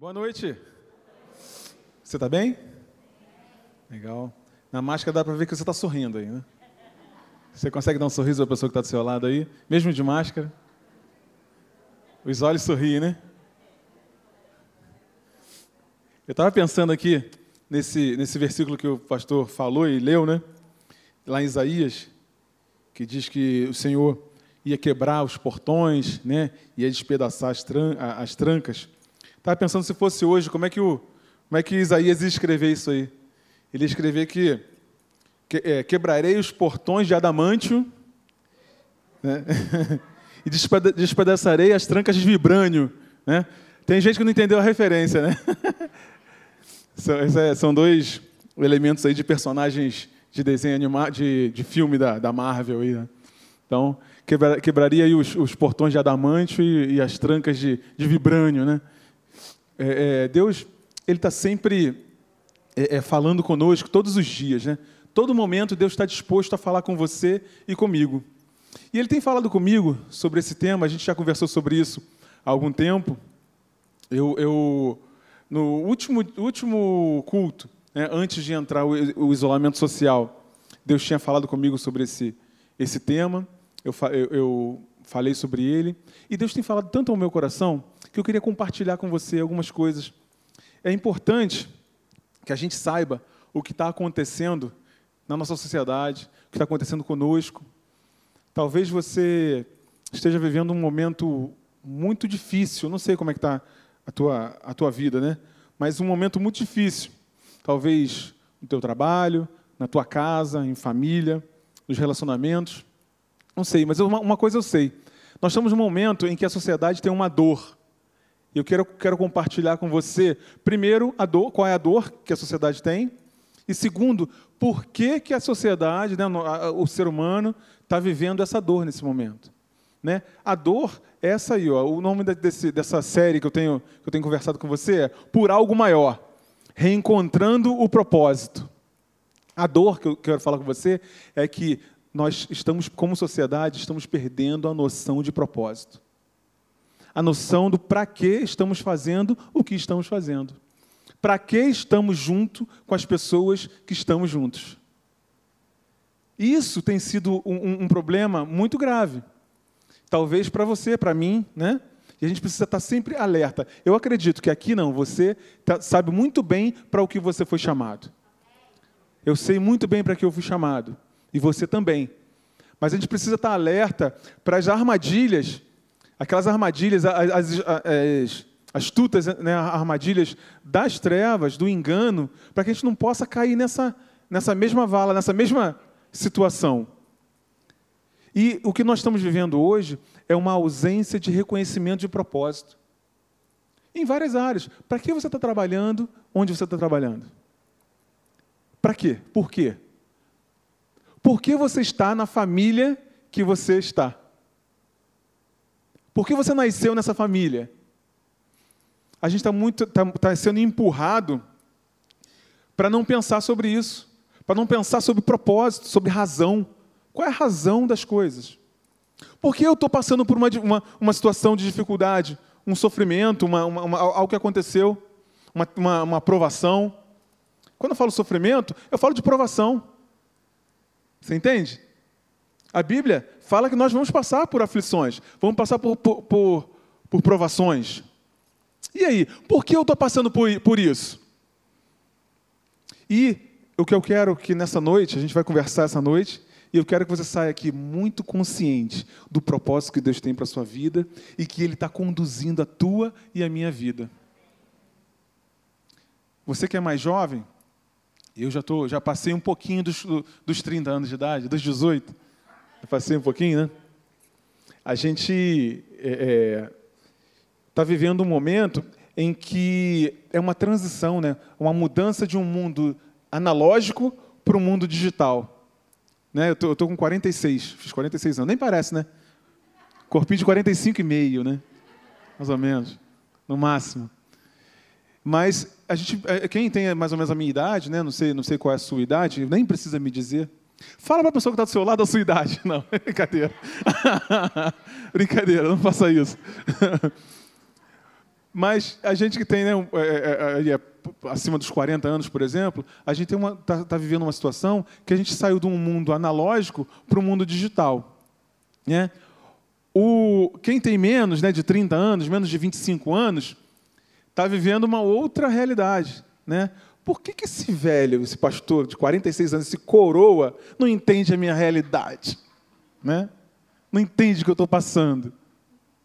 Boa noite. Você está bem? Legal. Na máscara dá para ver que você está sorrindo aí, né? Você consegue dar um sorriso para a pessoa que está do seu lado aí, mesmo de máscara? Os olhos sorriem, né? Eu estava pensando aqui nesse, nesse versículo que o pastor falou e leu, né? Lá em Isaías, que diz que o Senhor ia quebrar os portões, né? Ia despedaçar as, tran as trancas. Estava pensando se fosse hoje, como é que o como é que Isaías ia escrever isso aí? Ele ia escrever que, que é, quebrarei os portões de adamantio né? e despedaçarei as trancas de vibrânio. Né? Tem gente que não entendeu a referência, né? É, são dois elementos aí de personagens de desenho animado, de, de filme da, da Marvel. Aí, né? Então, quebra, quebraria os, os, portões de adamantio e, e, as trancas de, de vibrânio. Né? É, é, Deus ele está sempre é, é, falando conosco, todos os dias. Né? Todo momento, Deus está disposto a falar com você e comigo. E Ele tem falado comigo sobre esse tema, a gente já conversou sobre isso há algum tempo. Eu, eu no último, último culto, né, antes de entrar o, o, isolamento social, Deus tinha falado comigo sobre esse, esse tema, eu, eu, eu falei sobre ele, e Deus tem falado tanto ao meu coração que eu queria compartilhar com você algumas coisas. É importante que a gente saiba o que está acontecendo na nossa sociedade, o que está acontecendo conosco. Talvez você esteja vivendo um momento muito difícil, não sei como é que está a tua, a tua vida, né? Mas um momento muito difícil. Talvez no teu trabalho, na tua casa, em família, nos relacionamentos. Não sei, mas uma, uma coisa eu sei. Nós estamos num momento em que a sociedade tem uma dor. E eu quero, quero compartilhar com você, primeiro, a dor, qual é a dor que a sociedade tem, e segundo, por que, que a sociedade, né, o ser humano, está vivendo essa dor nesse momento. Né? A dor é essa aí, ó, o nome desse, dessa série que eu, tenho, que eu tenho conversado com você é Por Algo Maior, Reencontrando o Propósito. A dor que eu quero falar com você é que nós estamos, como sociedade, estamos perdendo a noção de propósito. A noção do para que estamos fazendo o que estamos fazendo. Para que estamos junto com as pessoas que estamos juntos. Isso tem sido um, um, um problema muito grave. Talvez para você, para mim, né? E a gente precisa estar sempre alerta. Eu acredito que aqui não, você tá, sabe muito bem para o que você foi chamado. Eu sei muito bem para que eu fui chamado. E você também. Mas a gente precisa estar alerta para as armadilhas, aquelas armadilhas, as, as, as astutas né, armadilhas das trevas, do engano, para que a gente não possa cair nessa, nessa mesma vala, nessa mesma situação. E o que nós estamos vivendo hoje é uma ausência de reconhecimento de propósito. Em várias áreas. Para que você está trabalhando onde você está trabalhando? Para quê? Por quê? Por que você está na família que você está? Por que você nasceu nessa família? A gente está muito tá, tá sendo empurrado para não pensar sobre isso, para não pensar sobre propósito, sobre razão. Qual é a razão das coisas? Por que eu estou passando por uma, uma, uma, situação de dificuldade, um sofrimento, uma, uma, algo que aconteceu, uma, uma, uma provação? Quando eu falo sofrimento, eu falo de provação. Você entende? A Bíblia fala que nós vamos passar por aflições, vamos passar por, por, por, por provações. E aí, por que eu estou passando por, por isso? E o que eu quero que nessa noite, a gente vai conversar essa noite, e eu quero que você saia aqui muito consciente do propósito que Deus tem para a sua vida e que Ele está conduzindo a tua e a minha vida. Você que é mais jovem, eu já, tô, já passei um pouquinho dos, dos 30 anos de idade, dos 18. Passei um pouquinho, né? A gente está é, é, tá vivendo um momento em que é uma transição, né? uma mudança de um mundo analógico para um mundo digital. Né? Eu tô, estou com 46, fiz 46 anos. Nem parece, né? Corpinho de 45 e meio, né? Mais ou menos, no máximo. Mas a gente, é, quem tem mais ou menos a minha idade, né? Não sei, não sei qual é a sua idade, nem precisa me dizer. Fala para a pessoa que está do seu lado a sua idade. Não, brincadeira. brincadeira, não faça isso. Mas a gente que tem, né, é, é, é, acima dos 40 anos, por exemplo, a gente está tá vivendo uma situação que a gente saiu de um mundo analógico para o mundo digital. Né? O, quem tem menos né, de 30 anos, menos de 25 anos, está vivendo uma outra realidade. Né? Por que, que esse velho, esse pastor de 46 anos, esse coroa, não entende a minha realidade? Né? Não entende o que eu estou passando?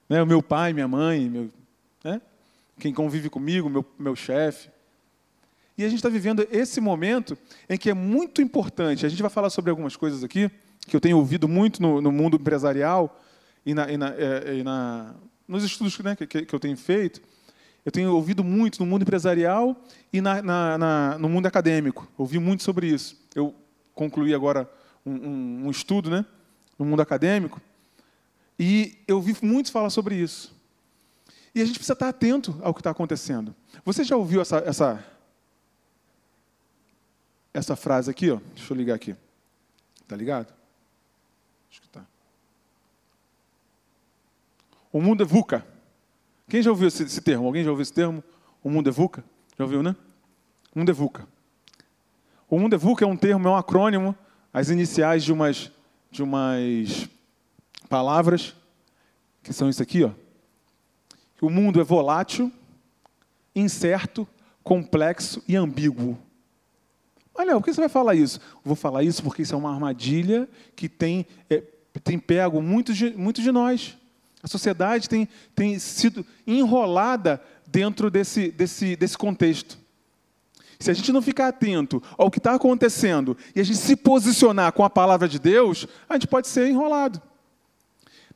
Né? O meu pai, minha mãe, meu, né? quem convive comigo, meu, meu chefe. E a gente está vivendo esse momento em que é muito importante. A gente vai falar sobre algumas coisas aqui que eu tenho ouvido muito no, no mundo empresarial e, na, e, na, é, e na, nos estudos né, que, que, eu tenho feito. Eu tenho ouvido muito no mundo empresarial e na, no mundo acadêmico. Ouvi muito sobre isso. Eu concluí agora um, um, um estudo né, no mundo acadêmico e eu ouvi muitos falar sobre isso. E a gente precisa estar atento ao que está acontecendo. Você já ouviu essa, essa essa frase aqui, ó. Deixa eu ligar aqui. Tá ligado? Acho que tá. O mundo é VUCA. Quem já ouviu esse, esse, termo? Alguém já ouviu esse termo? O mundo é VUCA? Já ouviu, né? O mundo é VUCA. O mundo é VUCA é um termo, é um acrônimo, as iniciais de umas, de umas palavras, que são isso aqui, ó. O mundo é volátil, incerto, complexo e ambíguo. Olha, por que você vai falar isso? Vou falar isso porque isso é uma armadilha que tem, é, tem pego muitos de, muitos de nós. A sociedade tem, tem sido enrolada dentro desse, desse, desse contexto. Se a gente não ficar atento ao que está acontecendo e a gente se posicionar com a palavra de Deus, a gente pode ser enrolado.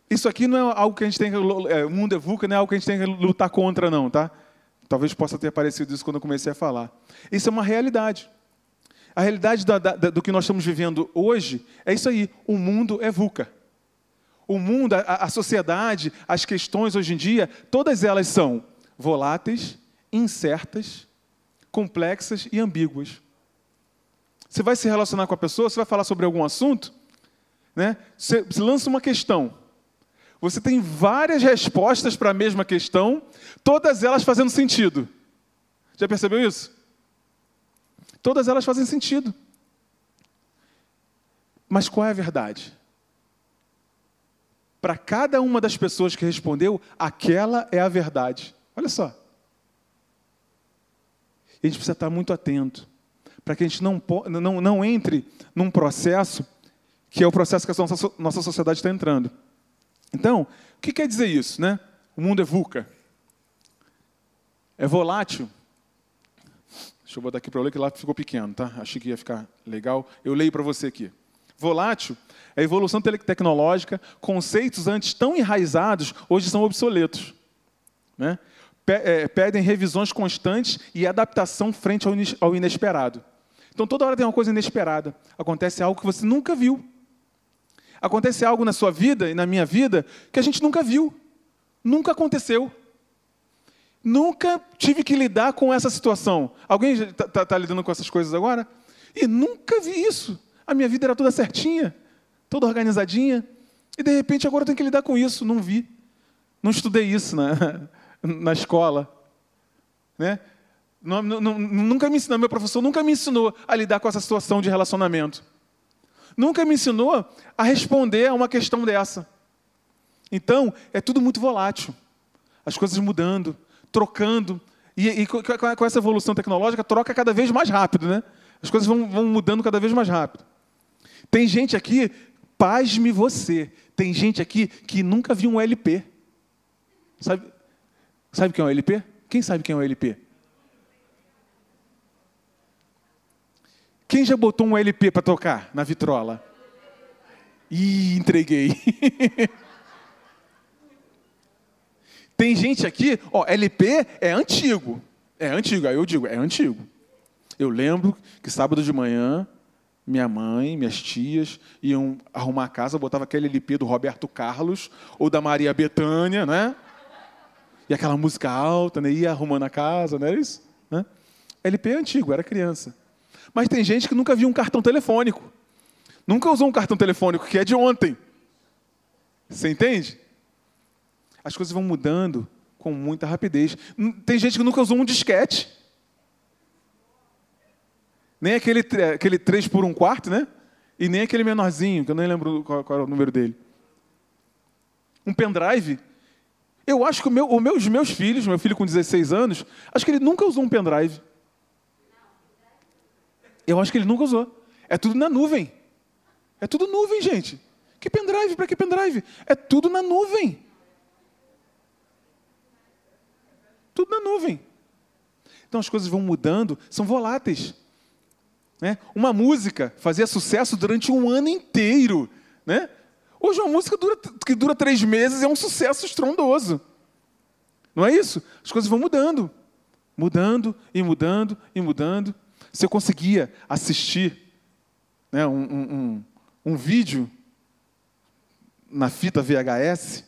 Isso aqui não é algo que a gente tem que. É, o mundo evuca não é algo que a gente tem que lutar contra, não, tá? Talvez possa ter aparecido isso quando eu comecei a falar. Isso é uma realidade. A realidade da, da, do que nós estamos vivendo hoje é isso aí: o mundo é VUCA. O mundo, a, a sociedade, as questões hoje em dia, todas elas são voláteis, incertas, complexas e ambíguas. Você vai se relacionar com a pessoa, você vai falar sobre algum assunto, né? Você, lança uma questão. Você tem várias respostas para a mesma questão, todas elas fazendo sentido. Já percebeu isso? Todas elas fazem sentido. Mas qual é a verdade? Para cada uma das pessoas que respondeu, aquela é a verdade. Olha só. A gente precisa estar muito atento para que a gente não, não, não entre num processo que é o processo que a nossa, nossa sociedade está entrando. Então, o que quer dizer isso? Né? O mundo é VUCA. É volátil, Deixa eu botar aqui para ler, que lá ficou pequeno, tá? Achei que ia ficar legal. Eu leio para você aqui. Volátil a evolução tecnológica, conceitos antes tão enraizados, hoje são obsoletos. Né? É, pedem revisões constantes e adaptação frente ao inesperado. Então, toda hora tem uma coisa inesperada. Acontece algo que você nunca viu. Acontece algo na sua vida e na minha vida que a gente nunca viu. Nunca aconteceu. Nunca tive que lidar com essa situação. Alguém está tá, tá lidando com essas coisas agora? E nunca vi isso. A minha vida era toda certinha, toda organizadinha. E de repente agora eu tenho que lidar com isso. Não vi. Não estudei isso na, na escola. Né? Não, não, nunca me ensinou, meu professor nunca me ensinou a lidar com essa situação de relacionamento. Nunca me ensinou a responder a uma questão dessa. Então, é tudo muito volátil. As coisas mudando, trocando. E, e com essa evolução tecnológica, troca cada vez mais rápido, né? As coisas vão, vão mudando cada vez mais rápido. Tem gente aqui, pasme você, tem gente aqui que nunca viu um LP. Sabe, sabe o que é um LP? Quem sabe quem é um LP? Quem já botou um LP para tocar na vitrola? Ih, entreguei. Tem gente aqui, ó, LP é antigo. É antigo, aí eu digo, é antigo. Eu lembro que sábado de manhã, minha mãe, minhas tias iam arrumar a casa, botava aquele LP do Roberto Carlos ou da Maria Bethânia, né? E aquela música alta, né? Ia arrumando a casa, não era isso? Né? LP é antigo, era criança. Mas tem gente que nunca viu um cartão telefônico. Nunca usou um cartão telefônico, que é de ontem. Você entende? as coisas vão mudando com muita rapidez. Tem gente que nunca usou um disquete. Nem aquele, aquele 3 por 1 quarto, né? E nem aquele menorzinho, que eu nem lembro qual, qual era o número dele. Um pendrive. Eu acho que o meu, o meu, os meus filhos, meu filho com 16 anos, acho que ele nunca usou um pendrive. Eu acho que ele nunca usou. É tudo na nuvem. É tudo nuvem, gente. Que pendrive? Para que pendrive? É tudo na nuvem. Tudo na nuvem. Então as coisas vão mudando, são voláteis. Né? Uma música fazia sucesso durante um ano inteiro. Né? Hoje uma música dura, que dura três meses é um sucesso estrondoso. Não é isso? As coisas vão mudando. Mudando e mudando e mudando. Se eu conseguia assistir né, um, um, um, um vídeo na fita VHS,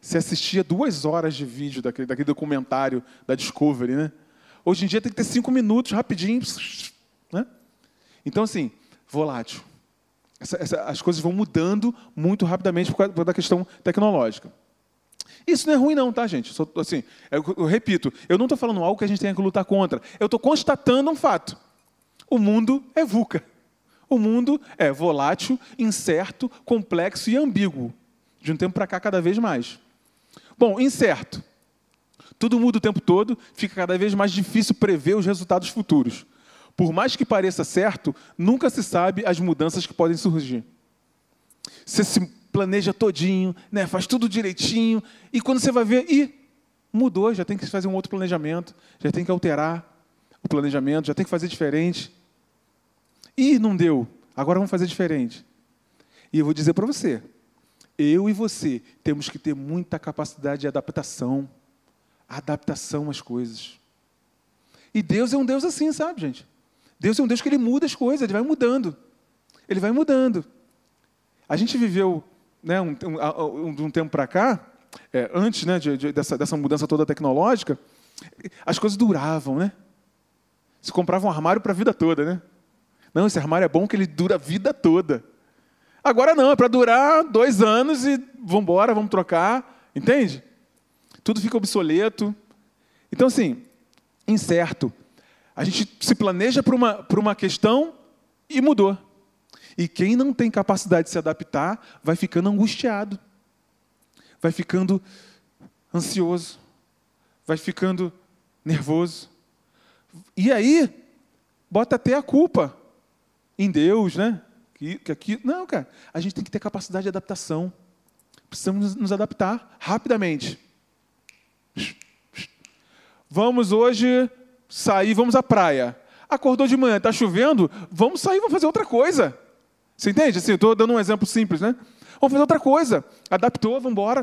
você assistia duas horas de vídeo daquele, daquele documentário da Discovery. Né? Hoje em dia tem que ter cinco minutos, rapidinho. Então, assim, volátil. Essa, essa, as coisas vão mudando muito rapidamente por causa da questão tecnológica. Isso não é ruim, não, tá, gente? Só, assim, eu, eu repito, eu não estou falando algo que a gente tenha que lutar contra. Eu estou constatando um fato. O mundo é VUCA. O mundo é volátil, incerto, complexo e ambíguo. De um tempo para cá, cada vez mais. Bom, incerto. Tudo muda o tempo todo, fica cada vez mais difícil prever os resultados futuros. Por mais que pareça certo, nunca se sabe as mudanças que podem surgir. Você se planeja todinho, né, faz tudo direitinho, e quando você vai ver, ih, mudou, já tem que fazer um outro planejamento, já tem que alterar o planejamento, já tem que fazer diferente. Ih, não deu, agora vamos fazer diferente. E eu vou dizer para você, eu e você temos que ter muita capacidade de adaptação, adaptação às coisas. E Deus é um Deus assim, sabe, gente? Deus é um Deus que ele muda as coisas, ele vai mudando. Ele vai mudando. A gente viveu, né, um, um, um tempo para cá, é, antes né, de, de, dessa, dessa mudança toda tecnológica, as coisas duravam, né? Se comprava um armário para a vida toda, né? Não, esse armário é bom que ele dura a vida toda. Agora não, é para durar dois anos e vamos embora, vamos trocar, entende? Tudo fica obsoleto. Então, assim, incerto. A gente se planeja para uma, para uma questão e mudou. E quem não tem capacidade de se adaptar vai ficando angustiado, vai ficando ansioso, vai ficando nervoso. E aí, bota até a culpa em Deus, né? Que, que aqui, não, cara, a gente tem que ter capacidade de adaptação. Precisamos nos adaptar rapidamente. Vamos hoje sair, vamos à praia. Acordou de manhã, está chovendo, vamos sair, vamos fazer outra coisa. Você entende? Assim, estou dando um exemplo simples, né? Vamos fazer outra coisa. Adaptou, vamos embora.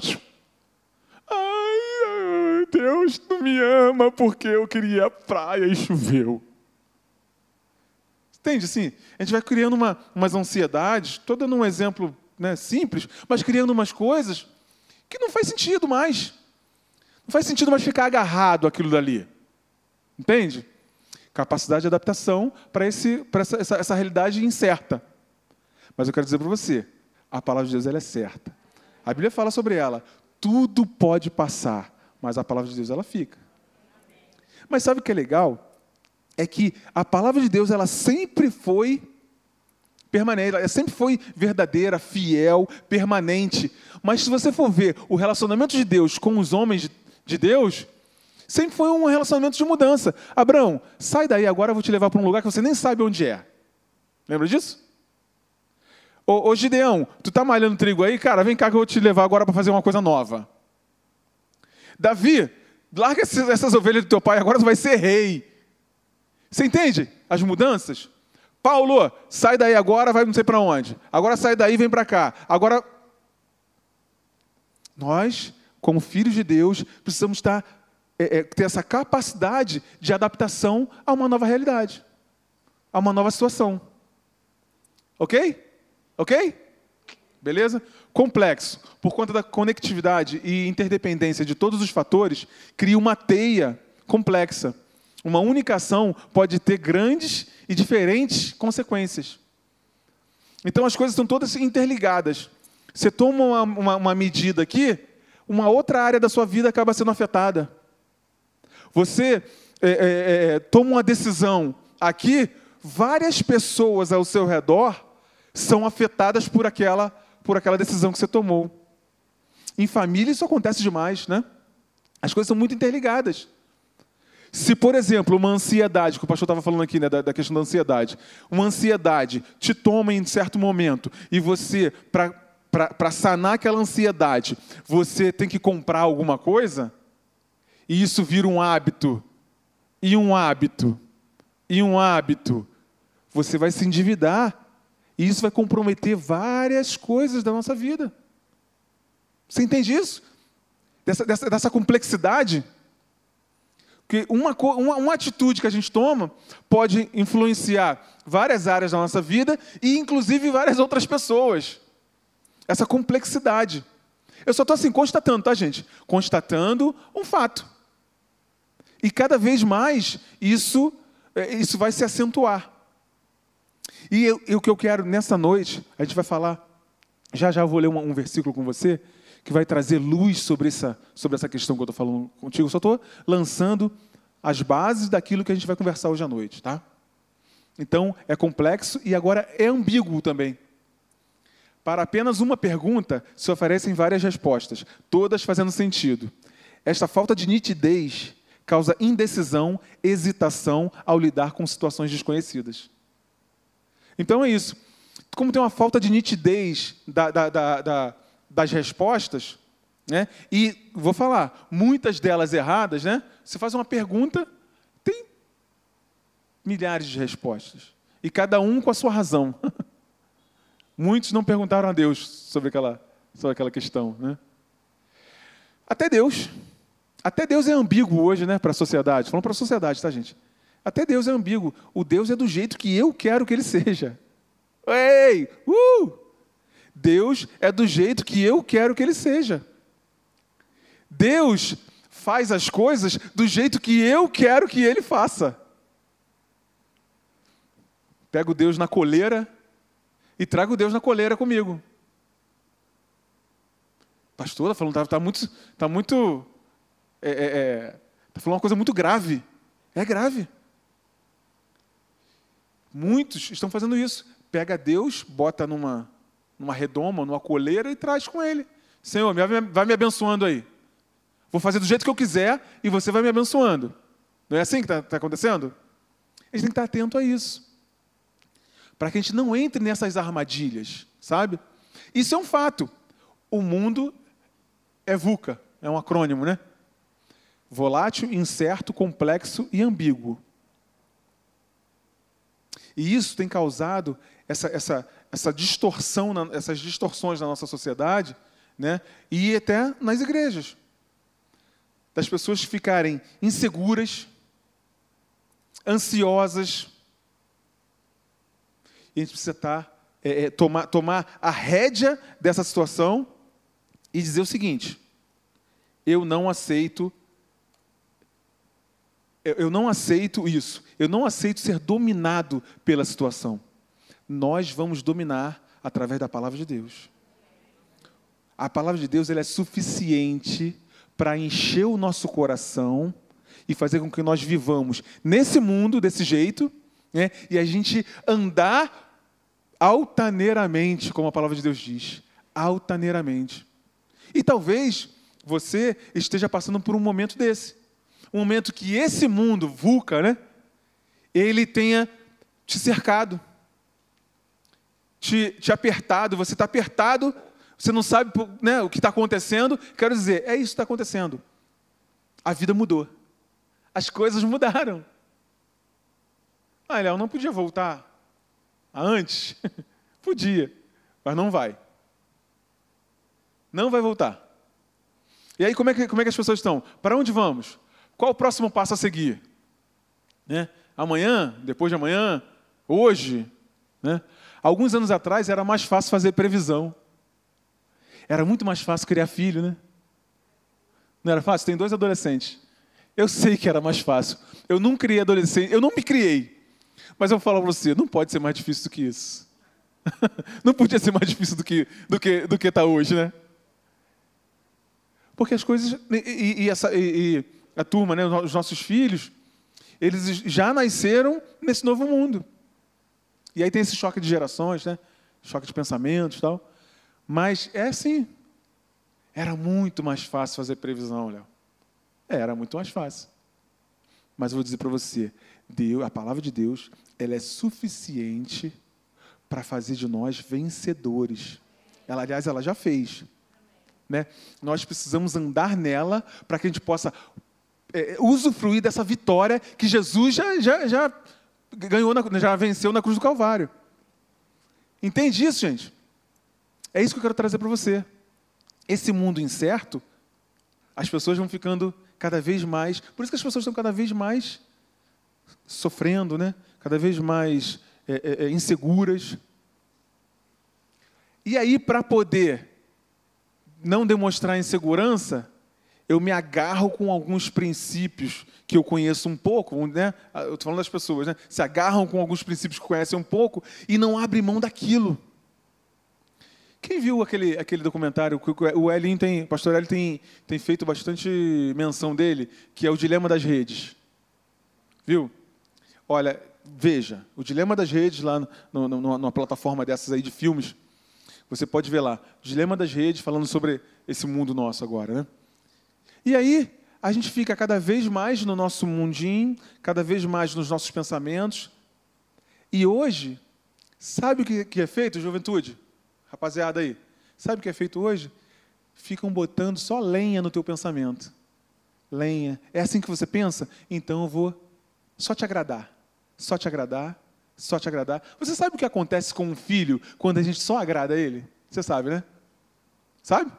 Ai, Deus não me ama porque eu queria a praia e choveu. Entende? Assim, a gente vai criando uma, umas ansiedades, estou dando um exemplo né, simples, mas criando umas coisas que não faz sentido mais. Não faz sentido mais ficar agarrado àquilo dali. Entende? Capacidade de adaptação para essa, essa, essa realidade incerta. Mas eu quero dizer para você, a palavra de Deus ela é certa. A Bíblia fala sobre ela. Tudo pode passar, mas a palavra de Deus ela fica. Mas sabe o que é legal? É que a palavra de Deus ela sempre foi permanente, ela sempre foi verdadeira, fiel, permanente. Mas se você for ver o relacionamento de Deus com os homens de Deus, Sempre foi um relacionamento de mudança. Abraão, sai daí agora, eu vou te levar para um lugar que você nem sabe onde é. Lembra disso? Ô, ô Gideão, tu tá malhando trigo aí? Cara, vem cá que eu vou te levar agora para fazer uma coisa nova. Davi, larga essas ovelhas do teu pai, agora tu vai ser rei. Você entende as mudanças? Paulo, sai daí agora, vai não sei para onde. Agora sai daí, vem para cá. Agora, nós, como filhos de Deus, precisamos estar é, é, ter essa capacidade de adaptação a uma nova realidade, a uma nova situação. Ok? Ok? Beleza? Complexo. Por conta da conectividade e interdependência de todos os fatores, cria uma teia complexa. Uma única ação pode ter grandes e diferentes consequências. Então as coisas estão todas interligadas. Você toma uma, uma, uma medida aqui, uma outra área da sua vida acaba sendo afetada. Você é, é, é, toma uma decisão aqui, várias pessoas ao seu redor são afetadas por aquela, por aquela decisão que você tomou. Em família isso acontece demais, né? As coisas são muito interligadas. Se, por exemplo, uma ansiedade, que o pastor estava falando aqui, né, da, da, questão da ansiedade, uma ansiedade te toma em certo momento e você, para sanar aquela ansiedade, você tem que comprar alguma coisa, e isso vira um hábito, e um hábito, e um hábito, você vai se endividar, e isso vai comprometer várias coisas da nossa vida. Você entende isso? Dessa, dessa, dessa complexidade? que uma, uma, uma, atitude que a gente toma pode influenciar várias áreas da nossa vida e, inclusive, várias outras pessoas. Essa complexidade. Eu só estou assim, constatando, tá, gente? Constatando um fato. E cada vez mais isso, é, isso vai se acentuar. E, eu, e o que eu quero nessa noite, a gente vai falar, já já eu vou ler um, um versículo com você, que vai trazer luz sobre essa, sobre essa questão que eu estou falando contigo. Eu só estou lançando as bases daquilo que a gente vai conversar hoje à noite, tá? Então, é complexo e agora é ambíguo também. Para apenas uma pergunta, se oferecem várias respostas, todas fazendo sentido. Esta falta de nitidez causa indecisão, hesitação ao lidar com situações desconhecidas. Então é isso. Como tem uma falta de nitidez da, da, da, das respostas, né? e vou falar, muitas delas erradas, né? você faz uma pergunta, tem milhares de respostas, e cada um com a sua razão. Muitos não perguntaram a Deus sobre aquela, sobre aquela questão. Né? Até Deus. Até Deus é ambíguo hoje né, para a sociedade. Falando para a sociedade, tá, gente? Até Deus é ambíguo. O Deus é do jeito que eu quero que ele seja. Ei! Uh! Deus é do jeito que eu quero que ele seja. Deus faz as coisas do jeito que eu quero que ele faça. Pego Deus na coleira e trago Deus na coleira comigo. Pastor, está falando, está tá muito, tá muito, é, é, é, tá falando uma coisa muito grave. É grave. Muitos estão fazendo isso. Pega Deus, bota numa, numa redoma, numa coleira e traz com ele. Senhor, vai me abençoando aí. Vou fazer do jeito que eu quiser e você vai me abençoando. Não é assim que está tá acontecendo? A gente tem que estar atento a isso. Para que a gente não entre nessas armadilhas, sabe? Isso é um fato. O mundo é VUCA, é um acrônimo, né? Volátil, incerto, complexo e ambíguo. E isso tem causado essa, essa, essa distorção, essas distorções na nossa sociedade, né? e até nas igrejas. Das pessoas ficarem inseguras, ansiosas. E a gente precisa estar, tá, é, é, tomar, tomar a rédea dessa situação e dizer o seguinte: eu não aceito eu não aceito isso. Eu não aceito ser dominado pela situação nós vamos dominar através da palavra de Deus. A palavra de Deus ela é suficiente para encher o nosso coração e fazer com que nós vivamos nesse mundo desse jeito, né? e a gente andar altaneiramente, como a palavra de Deus diz, altaneiramente. E talvez você esteja passando por um momento desse, um momento que esse mundo vulca, né? Ele tenha te cercado te, te apertado, você está apertado, você não sabe né, o que está acontecendo. Quero dizer, é isso que está acontecendo. A vida mudou. As coisas mudaram. Ah, Léo, não podia voltar antes? podia, mas não vai. Não vai voltar. E aí, como é que, como é que as pessoas estão? Para onde vamos? Qual o próximo passo a seguir? Né? Amanhã? Depois de amanhã? Hoje? Né? Alguns anos atrás era mais fácil fazer previsão. Era muito mais fácil criar filho, né? Não era fácil? Tem dois adolescentes. Eu sei que era mais fácil. Eu não criei adolescente, eu não me criei. Mas eu falo para você, não pode ser mais difícil do que isso. não podia ser mais difícil do que do que do que está hoje, né? Porque as coisas. E, e, essa, e, e a turma, né, os nossos filhos, eles já nasceram nesse novo mundo. E aí tem esse choque de gerações, né? choque de pensamentos tal. Mas é assim. Era muito mais fácil fazer previsão, Léo. É, era muito mais fácil. Mas eu vou dizer para você, Deus, a palavra de Deus, ela é suficiente para fazer de nós vencedores. Ela, aliás, ela já fez. Né? Nós precisamos andar nela para que a gente possa é, usufruir dessa vitória que Jesus já, já, já ganhou, na, já venceu na cruz do Calvário. Entende isso, gente? É isso que eu quero trazer para você. Esse mundo incerto, as pessoas vão ficando cada vez mais. Por isso que as pessoas estão cada vez mais sofrendo, né? cada vez mais é, é, é inseguras. E aí, para poder não demonstrar insegurança, eu me agarro com alguns princípios que eu conheço um pouco, né? Eu estou falando das pessoas, né? Se agarram com alguns princípios que conhecem um pouco e não abrem mão daquilo. Quem viu aquele, aquele documentário? O Elin tem, o pastor Elin tem, tem feito bastante menção dele, que é o Dilema das Redes. Viu? Olha, veja, o Dilema das Redes lá no, no, numa plataforma dessas aí de filmes, você pode ver lá, Dilema das Redes, falando sobre esse mundo nosso agora. Né? E aí, a gente fica cada vez mais no nosso mundinho, cada vez mais nos nossos pensamentos. E hoje, sabe o que é feito, juventude? Rapaziada aí, sabe o que é feito hoje? Ficam botando só lenha no teu pensamento. Lenha. É assim que você pensa? Então eu vou só te agradar. Só te agradar, só te agradar. Você sabe o que acontece com um filho quando a gente só agrada ele? Você sabe, né? Sabe?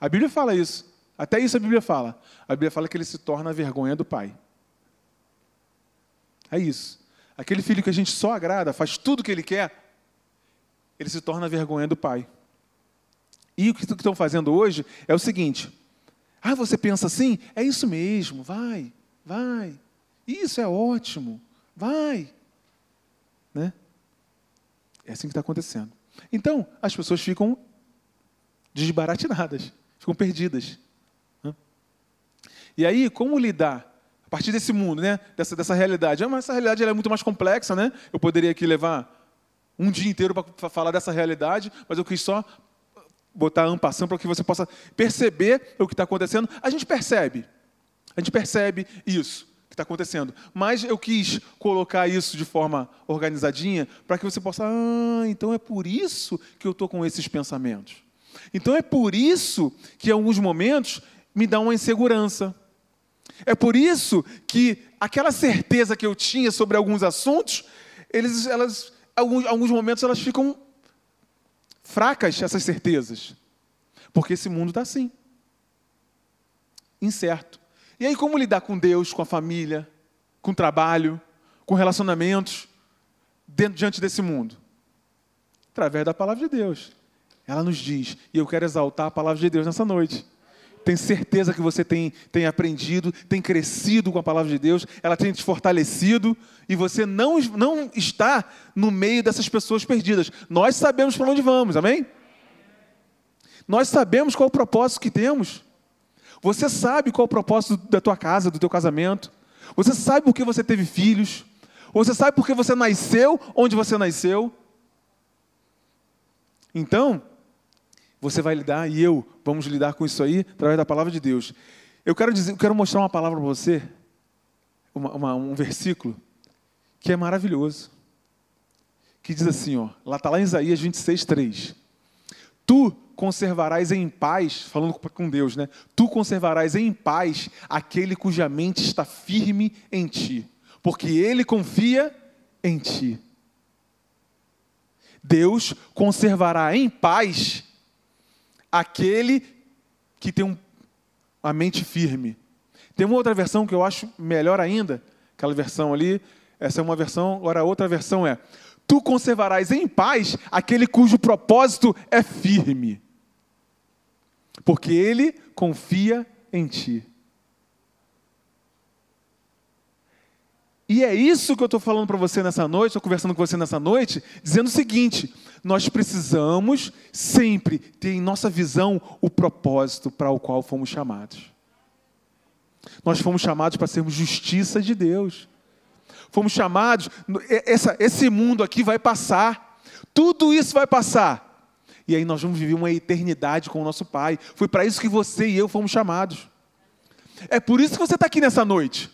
A Bíblia fala isso. Até isso a Bíblia fala. A Bíblia fala que ele se torna a vergonha do pai. É isso. Aquele filho que a gente só agrada, faz tudo o que ele quer, ele se torna a vergonha do pai. E o que estão fazendo hoje é o seguinte: ah, você pensa assim? É isso mesmo, vai, vai. Isso é ótimo, vai. Né? É assim que está acontecendo. Então, as pessoas ficam desbaratinadas, ficam perdidas. E aí, como lidar a partir desse mundo, né? dessa, dessa realidade? Ah, mas essa realidade é muito mais complexa, né? Eu poderia aqui levar um dia inteiro para falar dessa realidade, mas eu quis só botar a ampação para que você possa perceber o que está acontecendo. A gente percebe, a gente percebe isso que está acontecendo. Mas eu quis colocar isso de forma organizadinha para que você possa, ah, então é por isso que eu estou com esses pensamentos. Então é por isso que em alguns momentos me dá uma insegurança. É por isso que aquela certeza que eu tinha sobre alguns assuntos, eles, elas, alguns, alguns momentos elas ficam fracas, essas certezas. Porque esse mundo está assim. Incerto. E aí, como lidar com Deus, com a família, com o trabalho, com relacionamentos, dentro, diante desse mundo? Através da palavra de Deus. Ela nos diz, e eu quero exaltar a palavra de Deus nessa noite. Tenho certeza que você tem, tem aprendido, tem crescido com a palavra de Deus, ela tem te fortalecido, e você não, não está no meio dessas pessoas perdidas. Nós sabemos para onde vamos, amém? Nós sabemos qual o propósito que temos. Você sabe qual o propósito da tua casa, do teu casamento. Você sabe por que você teve filhos. Você sabe por que você nasceu onde você nasceu. Então, você vai lidar e eu vamos lidar com isso aí através da palavra de Deus. Eu quero dizer, eu quero mostrar uma palavra para você, uma, uma, um versículo que é maravilhoso, que diz assim, ó, lá está lá em Isaías 26, 3. Tu conservarás em paz, falando com Deus, né? Tu conservarás em paz aquele cuja mente está firme em ti, porque ele confia em ti. Deus conservará em paz aquele que tem um, a mente firme. Tem uma outra versão que eu acho melhor ainda, aquela versão ali, essa é uma versão, agora a outra versão é: Tu conservarás em paz aquele cujo propósito é firme, porque ele confia em ti. E é isso que eu estou falando para você nessa noite, estou conversando com você nessa noite, dizendo o seguinte: nós precisamos sempre ter em nossa visão o propósito para o qual fomos chamados. Nós fomos chamados para sermos justiça de Deus. Fomos chamados, essa, esse mundo aqui vai passar, tudo isso vai passar. E aí nós vamos viver uma eternidade com o nosso Pai. Foi para isso que você e eu fomos chamados. É por isso que você está aqui nessa noite.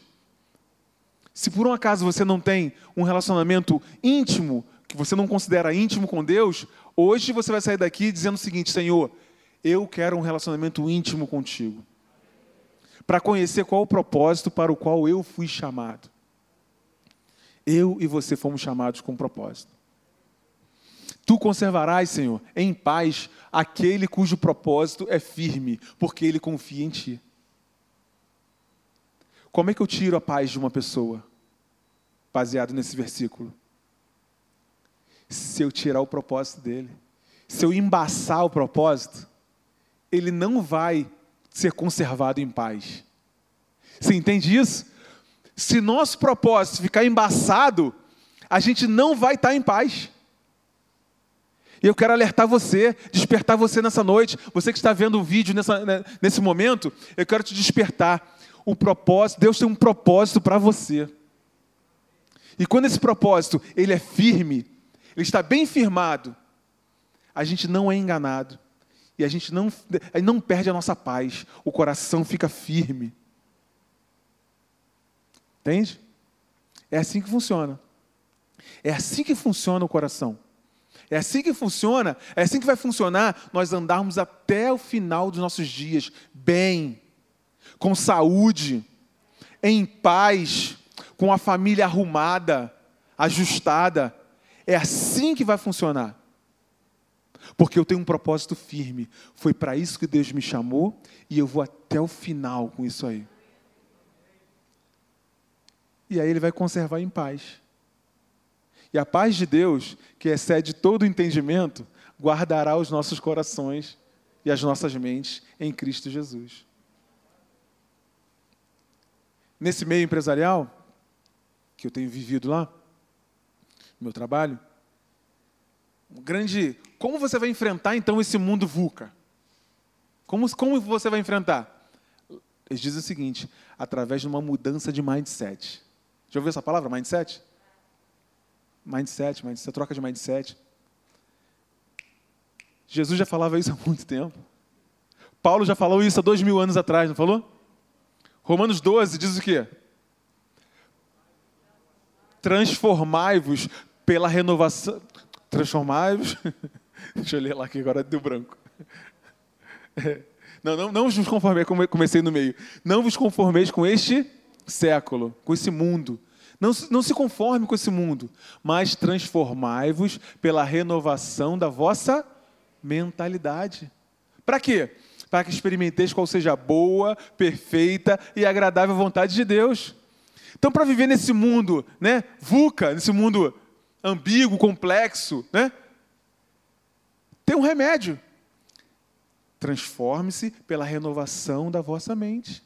Se por um acaso você não tem um relacionamento íntimo, que você não considera íntimo com Deus, hoje você vai sair daqui dizendo o seguinte: Senhor, eu quero um relacionamento íntimo contigo. Para conhecer qual o propósito para o qual eu fui chamado. Eu e você fomos chamados com um propósito. Tu conservarás, Senhor, em paz aquele cujo propósito é firme, porque ele confia em ti. Como é que eu tiro a paz de uma pessoa? Baseado nesse versículo. Se eu tirar o propósito dele, se eu embaçar o propósito, ele não vai ser conservado em paz. Você entende isso? Se nosso propósito ficar embaçado, a gente não vai estar em paz. E eu quero alertar você, despertar você nessa noite, você que está vendo o vídeo nessa, né, nesse momento, eu quero te despertar o propósito, Deus tem um propósito para você. E quando esse propósito ele é firme, ele está bem firmado, a gente não é enganado. E a gente não, não perde a nossa paz, o coração fica firme. Entende? É assim que funciona. É assim que funciona o coração. É assim que funciona, é assim que vai funcionar nós andarmos até o final dos nossos dias bem, com saúde, em paz, com a família arrumada, ajustada. É assim que vai funcionar. Porque eu tenho um propósito firme. Foi para isso que Deus me chamou e eu vou até o final com isso aí. E aí ele vai conservar em paz. E a paz de Deus, que excede todo o entendimento, guardará os nossos corações e as nossas mentes em Cristo Jesus nesse meio empresarial, que eu tenho vivido lá, no meu trabalho, um grande. Como você vai enfrentar então esse mundo VUCA? Como, como você vai enfrentar? Eles dizem o seguinte: através de uma mudança de mindset. Já ouviu essa palavra, mindset? Mindset, mindset, troca de mindset. Jesus já falava isso há muito tempo. Paulo já falou isso há dois mil anos atrás, não falou? Romanos 12 diz o quê? Transformai-vos pela renovação. Transformai-vos. Deixa eu ler lá que agora deu branco. É. Não, não, não vos conformeis, comecei no meio. Não vos conformeis com este século, com esse mundo. Não, não se conforme com esse mundo, mas transformai-vos pela renovação da vossa mentalidade. Para quê? para que experimenteis qual seja a boa, perfeita e agradável vontade de Deus. Então, para viver nesse mundo, né, VUCA, nesse mundo ambíguo, complexo, né, tem um remédio. Transforme-se pela renovação da vossa mente.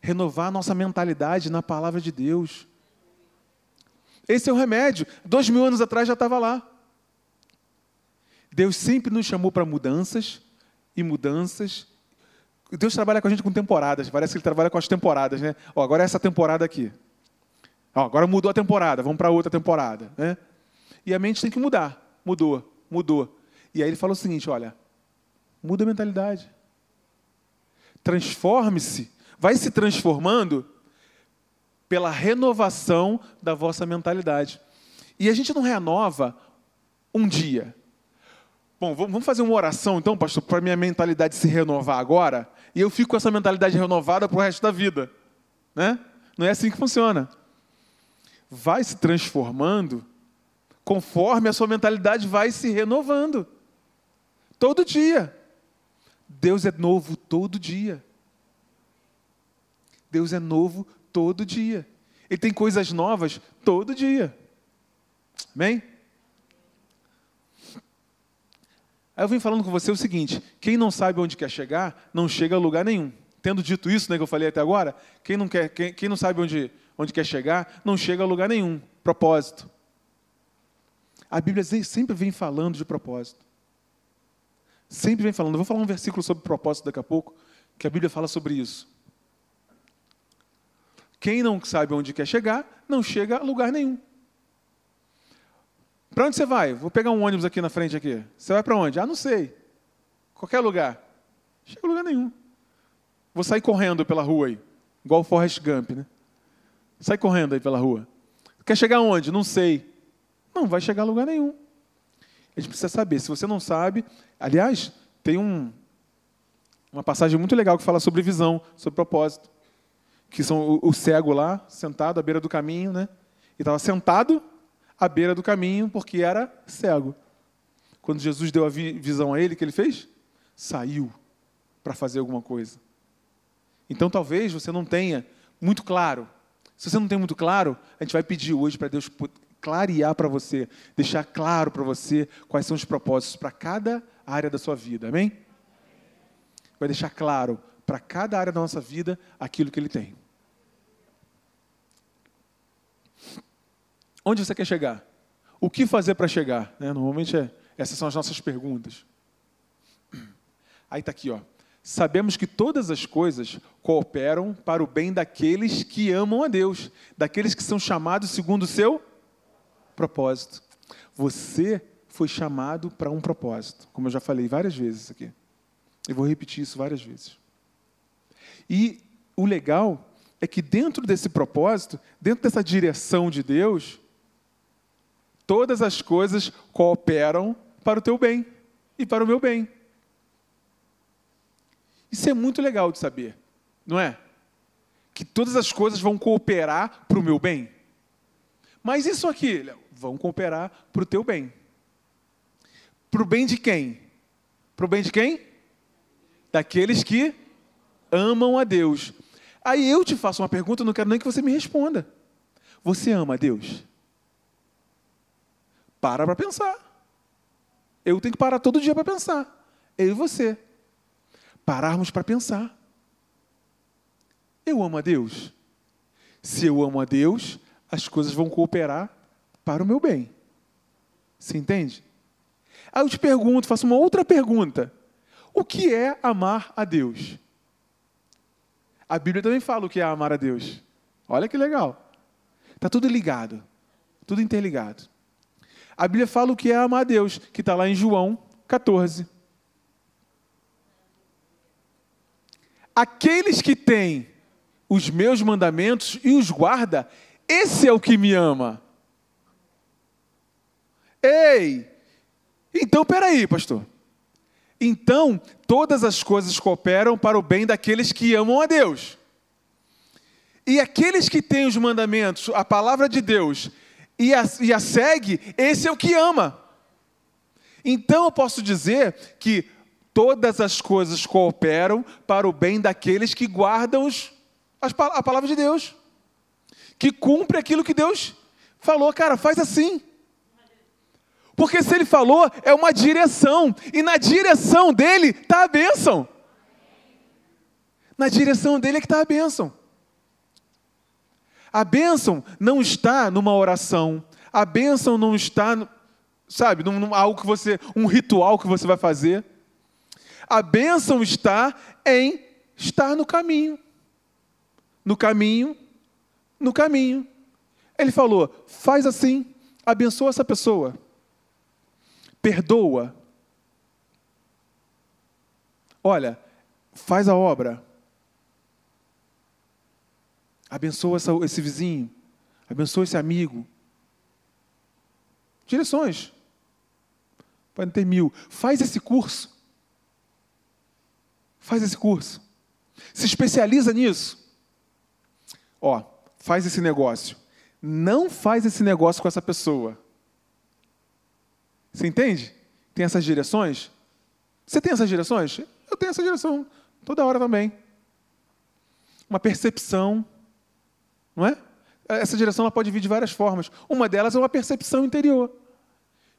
Renovar a nossa mentalidade na palavra de Deus. Esse é o remédio. Dois mil anos atrás já estava lá. Deus sempre nos chamou para mudanças, e mudanças. Deus trabalha com a gente com temporadas, parece que Ele trabalha com as temporadas, né? Ó, agora é essa temporada aqui. Ó, agora mudou a temporada, vamos para outra temporada, né? E a mente tem que mudar. Mudou, mudou. E aí ele fala o seguinte: olha, muda a mentalidade. Transforme-se, vai se transformando pela renovação da vossa mentalidade. E a gente não renova um dia, Bom, vamos fazer uma oração então, pastor, para minha mentalidade se renovar agora, e eu fico com essa mentalidade renovada para o resto da vida. Né? Não é assim que funciona. Vai se transformando conforme a sua mentalidade vai se renovando. Todo dia. Deus é novo todo dia. Deus é novo todo dia. Ele tem coisas novas todo dia. Amém? Aí eu vim falando com você o seguinte: quem não sabe onde quer chegar, não chega a lugar nenhum. Tendo dito isso, né, que eu falei até agora, quem não, quer, quem, quem não sabe onde, onde quer chegar, não chega a lugar nenhum. Propósito. A Bíblia sempre vem falando de propósito. Sempre vem falando. Eu vou falar um versículo sobre propósito daqui a pouco, que a Bíblia fala sobre isso. Quem não sabe onde quer chegar, não chega a lugar nenhum. Para onde você vai? Vou pegar um ônibus aqui na frente aqui. Você vai para onde? Ah, não sei. Qualquer lugar. Chega a lugar nenhum. Vou sair correndo pela rua aí, igual o Forrest Gump, né? Sai correndo aí pela rua. Quer chegar onde? Não sei. Não vai chegar a lugar nenhum. A gente precisa saber. Se você não sabe, aliás, tem um, uma passagem muito legal que fala sobre visão, sobre propósito. Que são o, o cego lá, sentado à beira do caminho, né? E estava sentado à beira do caminho porque era cego. Quando Jesus deu a visão a ele, o que ele fez? Saiu para fazer alguma coisa. Então talvez você não tenha muito claro. Se você não tem muito claro, a gente vai pedir hoje para Deus clarear para você, deixar claro para você quais são os propósitos para cada área da sua vida. Amém? Vai deixar claro para cada área da nossa vida aquilo que Ele tem. Onde você quer chegar? O que fazer para chegar? Né? Normalmente é, essas são as nossas perguntas. Aí está aqui, ó. Sabemos que todas as coisas cooperam para o bem daqueles que amam a Deus, daqueles que são chamados segundo o seu propósito. Você foi chamado para um propósito, como eu já falei várias vezes aqui. Eu vou repetir isso várias vezes. E o legal é que dentro desse propósito, dentro dessa direção de Deus, todas as coisas cooperam para o teu bem e para o meu bem. Isso é muito legal de saber, não é? Que todas as coisas vão cooperar para o meu bem. Mas isso aqui, vão cooperar para o teu bem. Para o bem de quem? Para o bem de quem? Daqueles que amam a Deus. Aí eu te faço uma pergunta, não quero nem que você me responda. Você ama a Deus? Para para pensar. Eu tenho que parar todo dia para pensar. Eu e você. Pararmos para pensar. Eu amo a Deus? Se eu amo a Deus, as coisas vão cooperar para o meu bem. Você entende? Aí eu te pergunto, faço uma outra pergunta. O que é amar a Deus? A Bíblia também fala o que é amar a Deus. Olha que legal. Está tudo ligado, tudo interligado. A Bíblia fala o que é amar a Deus, que está lá em João 14. Aqueles que têm os meus mandamentos e os guarda, esse é o que me ama. Ei! Então, peraí, pastor. Então, todas as coisas cooperam para o bem daqueles que amam a Deus. E aqueles que têm os mandamentos, a palavra de Deus, e a, e a segue, esse é o que ama. Então eu posso dizer que todas as coisas cooperam para o bem daqueles que guardam os, a palavra de Deus, que cumpre aquilo que Deus falou, cara, faz assim. Porque se ele falou, é uma direção. E na direção dele está a bênção. Na direção dele é que está a bênção. A bênção não está numa oração. A bênção não está, sabe, num, num, algo que você, um ritual que você vai fazer. A bênção está em estar no caminho. No caminho, no caminho. Ele falou: faz assim, abençoa essa pessoa perdoa. Olha, faz a obra. Abençoa esse vizinho. Abençoa esse amigo. Direções. Pode ter mil. Faz esse curso. Faz esse curso. Se especializa nisso. Ó, faz esse negócio. Não faz esse negócio com essa pessoa. Você entende? Tem essas direções? Você tem essas direções? Eu tenho essa direção toda hora também. Uma percepção, não é? Essa direção ela pode vir de várias formas. Uma delas é uma percepção interior,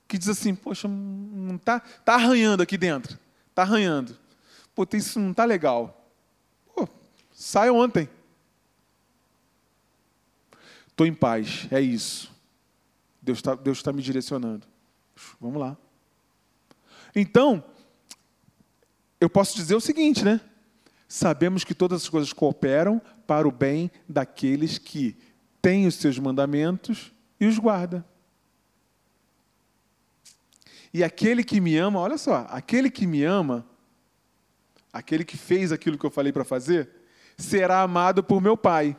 que diz assim: poxa, não tá, tá arranhando aqui dentro, tá arranhando. Pô, isso não tá legal. Pô, sai ontem. Estou em paz, é isso. Deus está Deus tá me direcionando. Vamos lá. Então, eu posso dizer o seguinte, né? Sabemos que todas as coisas cooperam para o bem daqueles que têm os seus mandamentos e os guarda. E aquele que me ama, olha só, aquele que me ama, aquele que fez aquilo que eu falei para fazer, será amado por meu Pai.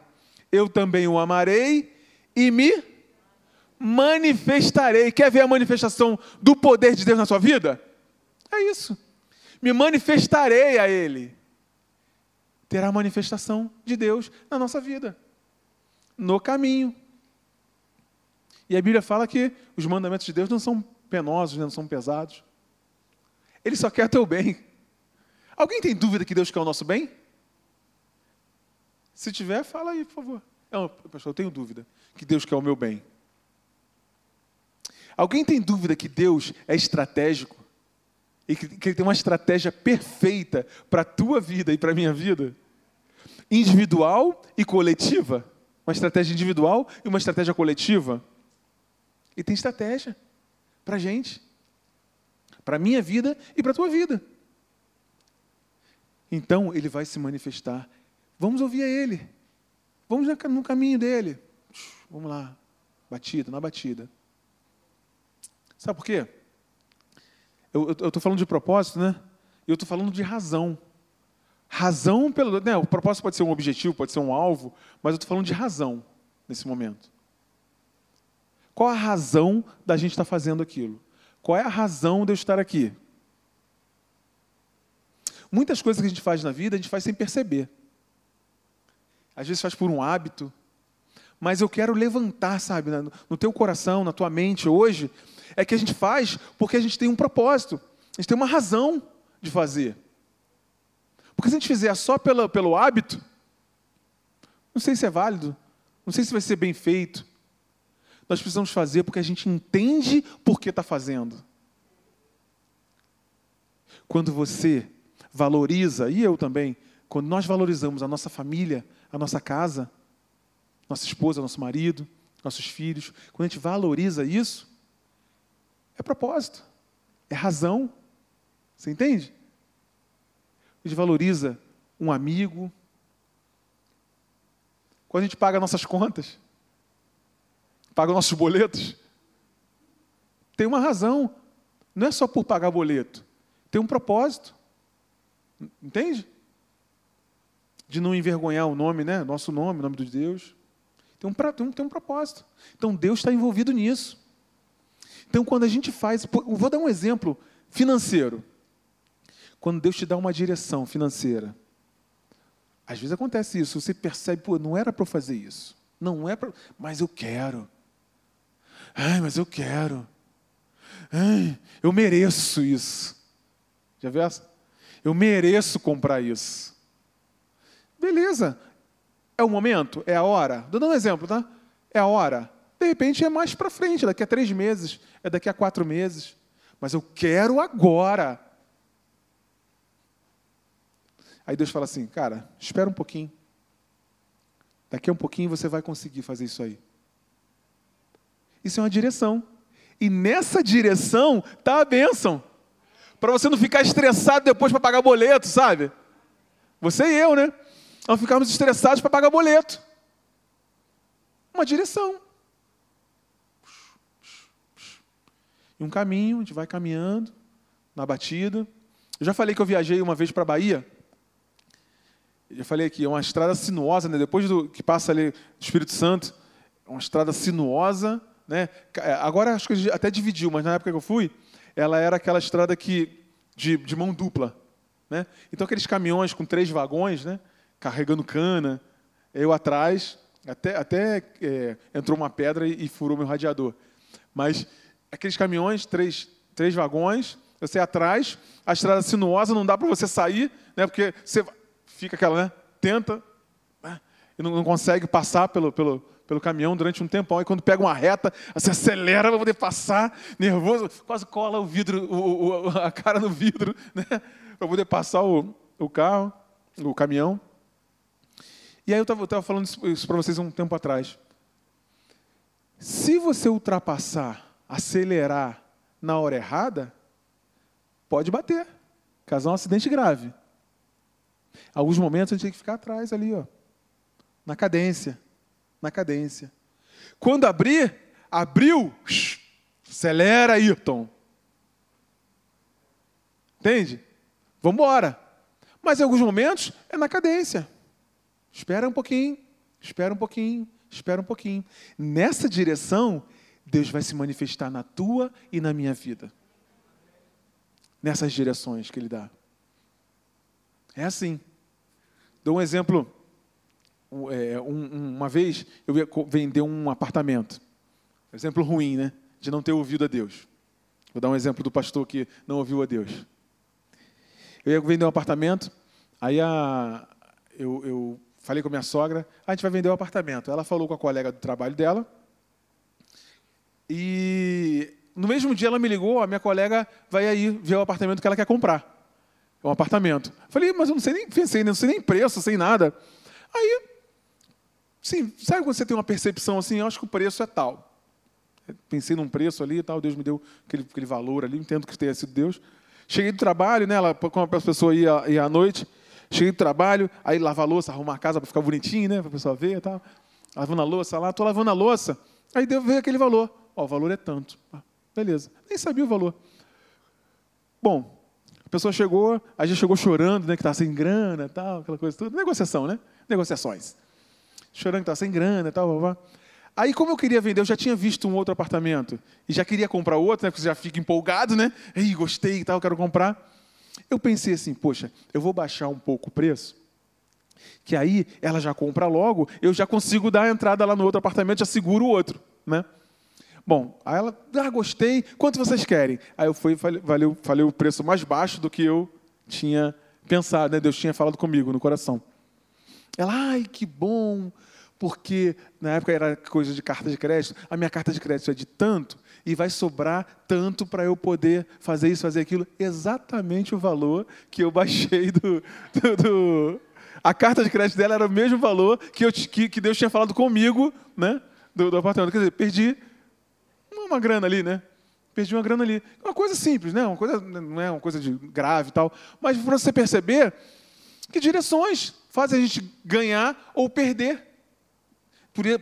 Eu também o amarei e me manifestarei. Quer ver a manifestação do poder de Deus na sua vida? É isso. Me manifestarei a Ele. Terá a manifestação de Deus na nossa vida, no caminho. E a Bíblia fala que os mandamentos de Deus não são penosos, né? não são pesados. Ele só quer teu bem. Alguém tem dúvida que Deus quer o nosso bem? Se tiver, fala aí, por favor. Não, pastor, eu tenho dúvida que Deus quer o meu bem. Alguém tem dúvida que Deus é estratégico? E que, Ele tem uma estratégia perfeita para a tua vida e para a minha vida? Individual e coletiva? Uma estratégia individual e uma estratégia coletiva? E tem estratégia para a gente, para a minha vida e para a tua vida. Então ele vai se manifestar. Vamos ouvir a ele. Vamos no caminho dele. Vamos lá. Batida, na batida. Sabe por quê? Eu estou falando de propósito, né? Eu estou falando de razão. Razão pelo. Né, o propósito pode ser um objetivo, pode ser um alvo, mas eu estou falando de razão nesse momento. Qual a razão da gente estar fazendo aquilo? Qual é a razão de eu estar aqui? Muitas coisas que a gente faz na vida, a gente faz sem perceber. Às vezes faz por um hábito. Mas eu quero levantar, sabe, no teu coração, na tua mente hoje, é que a gente faz porque a gente tem um propósito, a gente tem uma razão de fazer. Porque se a gente fizer só pelo, pelo hábito, não sei se é válido, não sei se vai ser bem feito, nós precisamos fazer porque a gente entende por que está fazendo. Quando você valoriza, e eu também, quando nós valorizamos a nossa família, a nossa casa, nossa esposa, nosso marido, nossos filhos, quando a gente valoriza isso, é propósito, é razão. Você entende? A gente valoriza um amigo. Quando a gente paga nossas contas, paga nossos boletos. Tem uma razão. Não é só por pagar boleto. Tem um propósito. Entende? De não envergonhar o nome, né? Nosso nome, o nome de Deus. Tem um, tem um, propósito. Então Deus está envolvido nisso. Então quando a gente faz. Vou dar um exemplo financeiro. Quando Deus te dá uma direção financeira. Às vezes acontece isso, você percebe, pô, não era para fazer isso. Não é para. Mas eu quero. Ai, mas eu quero. Ai, eu mereço isso. Já viu essa? Eu mereço comprar isso. Beleza. É o momento? É a hora? Dando um exemplo, tá? É a hora. De repente é mais para frente, daqui a três meses, é daqui a quatro meses. Mas eu quero agora. Aí Deus fala assim, cara, espera um pouquinho. Daqui a um pouquinho você vai conseguir fazer isso aí. Isso é uma direção. E nessa direção está a bênção. Para você não ficar estressado depois para pagar boleto, sabe? Você e eu, né? Não ficarmos estressados para pagar boleto. Uma direção. E um caminho, a gente vai caminhando na batida. Eu já falei que eu viajei uma vez para a Bahia. Eu já falei aqui, é uma estrada sinuosa, né? depois do que passa ali do Espírito Santo, é uma estrada sinuosa, né? É, agora acho que até dividiu, mas na época que eu fui, ela era aquela estrada que, de, de mão dupla. Né? Então aqueles caminhões com três vagões, né? Carregando cana, eu atrás, até, até é, entrou uma pedra e, e, furou meu radiador. Mas aqueles caminhões, três, três vagões, você atrás, a estrada sinuosa, não dá para você sair, né? porque você fica aquela, né? tenta, né? e não, não consegue passar pelo, pelo, pelo caminhão durante um tempão. E quando pega uma reta, você acelera para poder passar, nervoso, quase cola o vidro, o, o, a cara no vidro, né? para poder passar o, o carro, o caminhão. E aí eu estava falando isso para vocês um tempo atrás. Se você ultrapassar, acelerar na hora errada, pode bater, causar um acidente grave. Alguns momentos a gente tem que ficar atrás ali, ó, na cadência, na cadência. Quando abrir, abriu, acelera, Ayrton. Entende? Vamos embora. Mas em alguns momentos é na cadência. Espera um pouquinho, espera um pouquinho, espera um pouquinho. Nessa direção, Deus vai se manifestar na tua e na minha vida. Nessas direções que Ele dá. É assim. Dou um exemplo. É, uma vez eu ia vender um apartamento. Exemplo ruim, né? De não ter ouvido a Deus. Vou dar um exemplo do pastor que não ouviu a Deus. Eu ia vender um apartamento, aí a, eu, eu falei com minha sogra, a gente vai vender o apartamento. Ela falou com a colega do trabalho dela, e no mesmo dia ela me ligou, a minha colega vai aí ver o apartamento que ela quer comprar. É um apartamento. Falei, mas eu não sei nem, pensei, não sei nem preço, sem nada. Aí, sim, sabe quando você tem uma percepção assim, eu acho que o preço é tal. Pensei num preço ali e tal, Deus me deu aquele, aquele valor ali, entendo que tenha sido Deus. Cheguei do trabalho, né? Ela, como a pessoa ia, ia à noite, cheguei do trabalho, aí lavar a louça, arrumar a casa para ficar bonitinho, né? Para a pessoa ver e tal. Lavando a louça lá, estou lavando a louça. Aí deu, veio aquele valor. Ó, o valor é tanto. Ah, beleza. Nem sabia o valor. Bom, a pessoa chegou, a gente chegou chorando, né? Que estava sem grana tal, aquela coisa toda. Negociação, né? Negociações. Chorando que estava sem grana tal, blá, blá. Aí, como eu queria vender, eu já tinha visto um outro apartamento e já queria comprar outro, né? Porque você já fica empolgado, né? Ei, gostei e tal, quero comprar. Eu pensei assim, poxa, eu vou baixar um pouco o preço, que aí ela já compra logo, eu já consigo dar a entrada lá no outro apartamento, já seguro o outro, né? Bom, aí ela, ah, gostei, quanto vocês querem? Aí eu fui falei, falei, falei o preço mais baixo do que eu tinha pensado, né? Deus tinha falado comigo no coração. Ela, ai, que bom, porque na época era coisa de carta de crédito, a minha carta de crédito é de tanto e vai sobrar tanto para eu poder fazer isso, fazer aquilo, exatamente o valor que eu baixei do, do, do... a carta de crédito dela era o mesmo valor que, eu, que, que Deus tinha falado comigo, né, do, do apartamento. Quer dizer, perdi uma grana ali, né? Perdi uma grana ali. Uma coisa simples, né? Uma coisa não é uma coisa de grave e tal, mas para você perceber que direções fazem a gente ganhar ou perder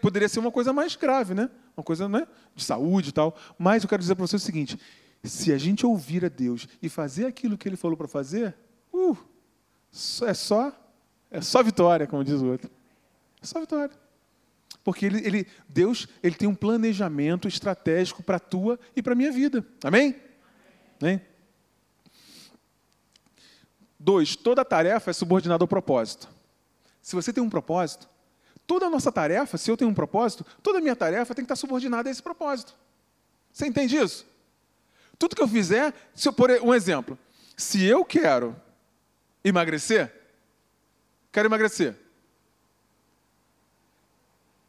poderia ser uma coisa mais grave, né? Uma coisa né, de saúde e tal. Mas eu quero dizer para você o seguinte: se a gente ouvir a Deus e fazer aquilo que Ele falou para fazer, uh, é só é só vitória, como diz o outro. É só vitória. Porque ele, ele, Deus ele tem um planejamento estratégico para a tua e para a minha vida. Amém? Amém? Dois, toda tarefa é subordinada ao propósito. Se você tem um propósito, Toda a nossa tarefa, se eu tenho um propósito, toda a minha tarefa tem que estar subordinada a esse propósito. Você entende isso? Tudo que eu fizer, se eu por um exemplo, se eu quero emagrecer, quero emagrecer.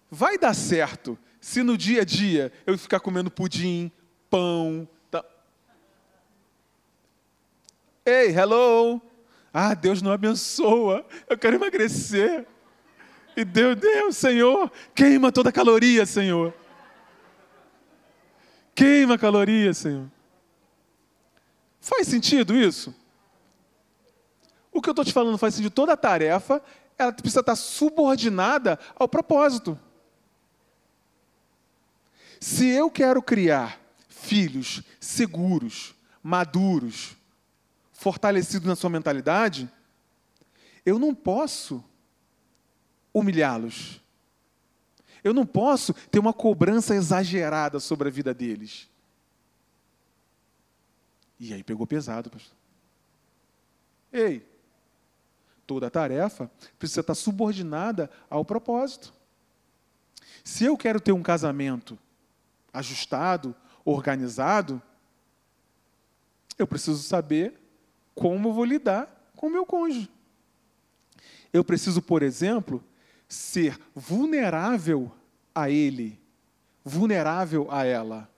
Vai dar certo se no dia a dia eu ficar comendo pudim, pão. Tá... Ei, hello! Ah, Deus não abençoa. Eu quero emagrecer. E Deus, Deus, Senhor, queima toda caloria, Senhor. Queima caloria, Senhor. Faz sentido isso? O que eu estou te falando faz sentido. Toda tarefa, ela precisa estar subordinada ao propósito. Se eu quero criar filhos seguros, maduros, fortalecidos na sua mentalidade, eu não posso humilhá-los. Eu não posso ter uma cobrança exagerada sobre a vida deles. E aí pegou pesado, pastor. Ei, toda tarefa precisa estar subordinada ao propósito. Se eu quero ter um casamento ajustado, organizado, eu preciso saber como eu vou lidar com o meu cônjuge. Eu preciso, por exemplo, ser vulnerável a ele, vulnerável a ela.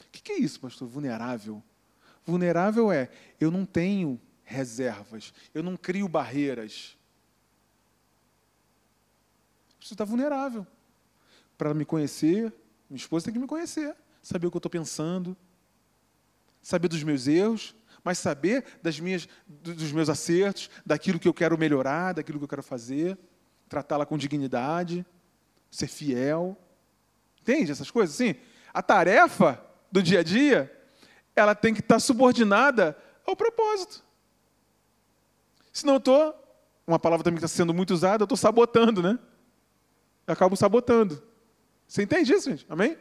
O que é isso, pastor? Vulnerável? Vulnerável é eu não tenho reservas, eu não crio barreiras. Você está vulnerável. Para me conhecer, minha esposa tem que me conhecer, saber o que eu estou pensando. saber dos meus erros, mas saber das minhas, dos meus acertos, daquilo que eu quero melhorar, daquilo que eu quero fazer, tratá-la com dignidade, ser fiel. Entende essas coisas? Sim. A tarefa do dia a dia, ela tem que estar subordinada ao propósito. Senão eu estou, uma palavra também que está sendo muito usada, eu estou sabotando, né? Eu acabo sabotando. Você entende isso, gente? Amém?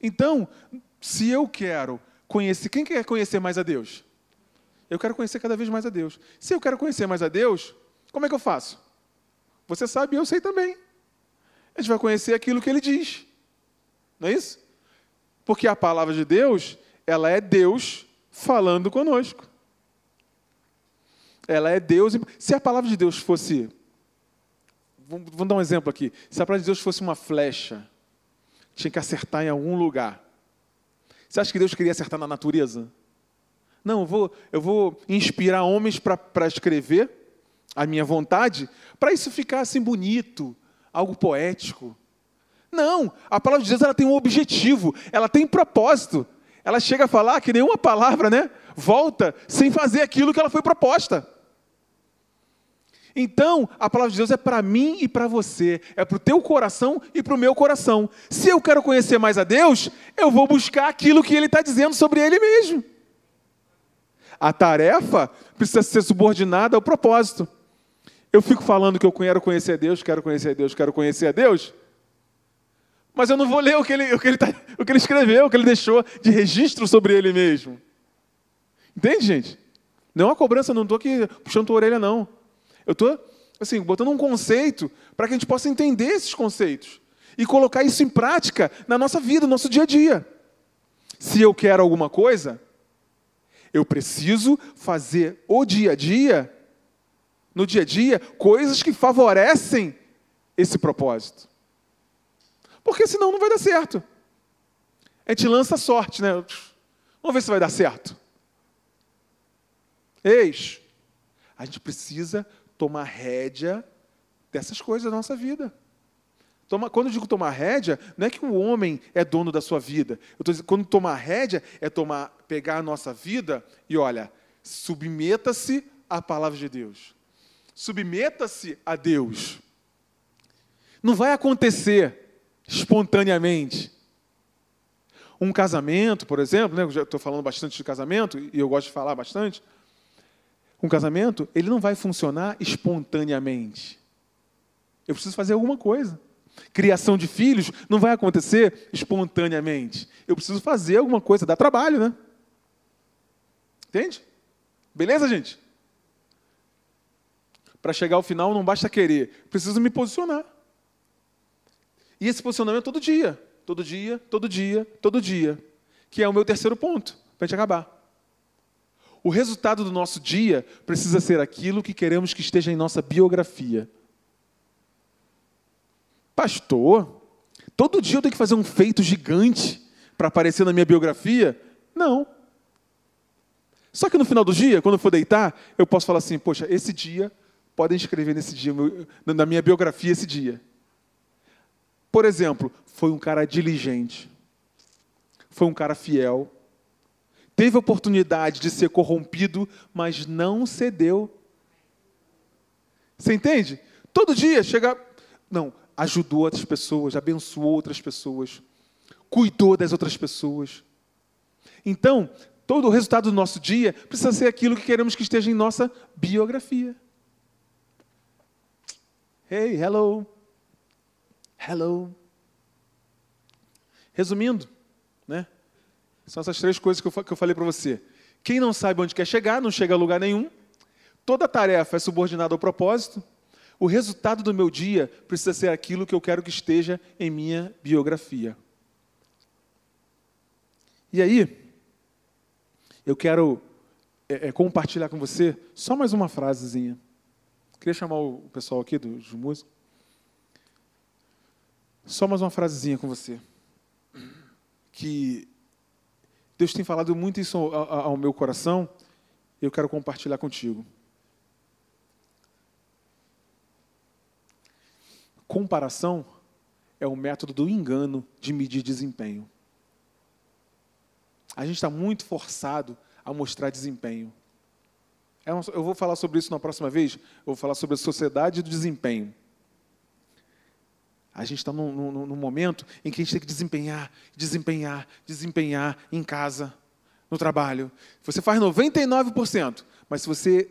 Então, se eu quero conhecer, quem quer conhecer mais a Deus? Eu quero conhecer cada vez mais a Deus. Se eu quero conhecer mais a Deus, como é que eu faço? Você sabe e eu sei também. A gente vai conhecer aquilo que ele diz. Não é isso? Porque a palavra de Deus, ela é Deus falando conosco. Ela é Deus. Se a palavra de Deus fosse. Vamos dar um exemplo aqui. Se a palavra de Deus fosse uma flecha, tinha que acertar em algum lugar. Você acha que Deus queria acertar na natureza? Não, eu vou, eu vou inspirar homens para escrever a minha vontade, para isso ficar assim bonito, algo poético. Não, a palavra de Deus ela tem um objetivo, ela tem propósito. Ela chega a falar que nenhuma palavra, né, volta sem fazer aquilo que ela foi proposta. Então, a palavra de Deus é para mim e para você, é para o teu coração e para o meu coração. Se eu quero conhecer mais a Deus, eu vou buscar aquilo que Ele está dizendo sobre Ele mesmo. A tarefa precisa ser subordinada ao propósito. Eu fico falando que eu quero conhecer a Deus, quero conhecer a Deus, quero conhecer a Deus, mas eu não vou ler o que ele, o que ele, tá, o que ele escreveu, o que ele deixou de registro sobre ele mesmo. Entende, gente? Não é uma cobrança, não estou aqui puxando tua orelha, não. Eu estou, assim, botando um conceito para que a gente possa entender esses conceitos e colocar isso em prática na nossa vida, no nosso dia a dia. Se eu quero alguma coisa, eu preciso fazer o dia a dia, no dia a dia, coisas que favorecem esse propósito. Porque senão não vai dar certo. A gente lança sorte, né? Vamos ver se vai dar certo. Eis, a gente precisa tomar rédea dessas coisas da nossa vida. Toma, quando eu digo tomar rédea, não é que o homem é dono da sua vida. Eu dizendo, quando tomar rédea é tomar, pegar a nossa vida e olha, submeta-se à palavra de Deus. Submeta-se a Deus. Não vai acontecer espontaneamente. Um casamento, por exemplo, né, eu estou falando bastante de casamento e eu gosto de falar bastante. Um casamento, ele não vai funcionar espontaneamente. Eu preciso fazer alguma coisa. Criação de filhos não vai acontecer espontaneamente. Eu preciso fazer alguma coisa, dá trabalho, né? Entende? Beleza, gente? Para chegar ao final não basta querer, preciso me posicionar. E esse posicionamento todo dia, todo dia, todo dia, todo dia, que é o meu terceiro ponto, para a gente acabar. O resultado do nosso dia precisa ser aquilo que queremos que esteja em nossa biografia. Pastor, todo dia eu tenho que fazer um feito gigante para aparecer na minha biografia? Não. Só que no final do dia, quando eu for deitar, eu posso falar assim: poxa, esse dia, podem escrever nesse dia, na minha biografia esse dia. Por exemplo, foi um cara diligente, foi um cara fiel, teve oportunidade de ser corrompido, mas não cedeu. Você entende? Todo dia chega. Não, ajudou outras pessoas, abençoou outras pessoas, cuidou das outras pessoas. Então, todo o resultado do nosso dia precisa ser aquilo que queremos que esteja em nossa biografia. Hey, hello. Hello. Resumindo, né? São essas três coisas que eu, que eu falei para você. Quem não sabe onde quer chegar, não chega a lugar nenhum. Toda tarefa é subordinada ao propósito. O resultado do meu dia precisa ser aquilo que eu quero que esteja em minha biografia. E aí, eu quero é, é, compartilhar com você só mais uma frasezinha. Queria chamar o pessoal aqui dos músicos. Só mais uma frasezinha com você. Que Deus tem falado muito isso ao, meu coração, eu quero compartilhar contigo. Comparação é o método do engano de medir desempenho. a gente está muito forçado a mostrar desempenho. É eu vou falar sobre isso na próxima vez. Eu vou falar sobre a sociedade do desempenho. A gente está num, num, num, momento em que a gente tem que desempenhar, desempenhar, desempenhar em casa, no trabalho. Você faz 99%, mas se você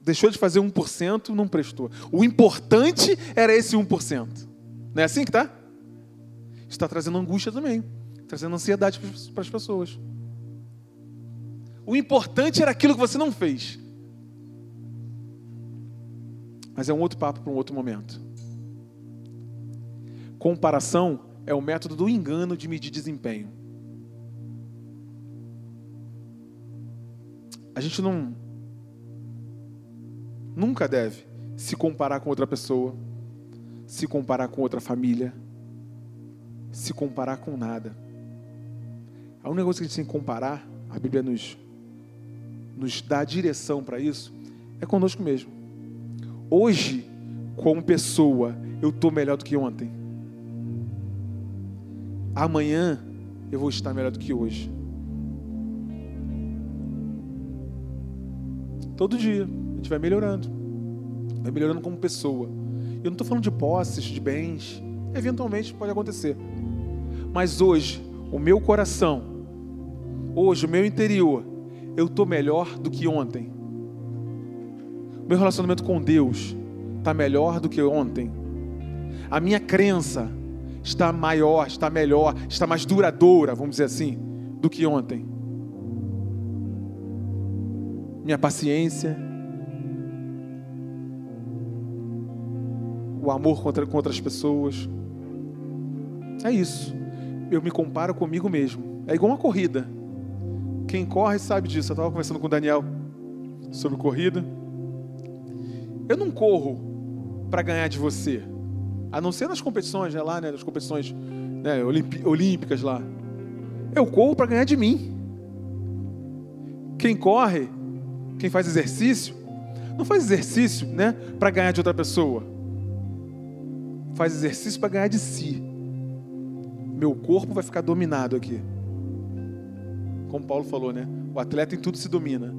deixou de fazer 1%, não prestou. O importante era esse 1%. Não é assim que está? Está trazendo angústia também, trazendo ansiedade para as pessoas. O importante era aquilo que você não fez. Mas é um outro papo para um outro momento. Comparação é o método do engano de medir desempenho. A gente não nunca deve se comparar com outra pessoa, se comparar com outra família, se comparar com nada. A única coisa que a gente tem que comparar, a Bíblia nos, nos dá direção para isso, é conosco mesmo. Hoje, como pessoa, eu estou melhor do que ontem. Amanhã, eu vou estar melhor do que hoje. Todo dia, a gente vai melhorando. Vai melhorando como pessoa. Eu não estou falando de posses, de bens. Eventualmente pode acontecer. Mas hoje, o meu coração, hoje, o meu interior, eu estou melhor do que ontem. Meu relacionamento com Deus está melhor do que ontem. A minha crença está maior, está melhor, está mais duradoura, vamos dizer assim, do que ontem minha paciência, o amor contra, com outras pessoas. É isso. Eu me comparo comigo mesmo. É igual uma corrida. Quem corre sabe disso. Eu estava conversando com o Daniel sobre corrida. Eu não corro para ganhar de você. A não ser nas competições, né, lá, né, nas competições né, olímpicas lá. Eu corro para ganhar de mim. Quem corre quem faz exercício, não faz exercício, né, para ganhar de outra pessoa. Faz exercício para ganhar de si. Meu corpo vai ficar dominado aqui. Como Paulo falou, né? O atleta em tudo se domina.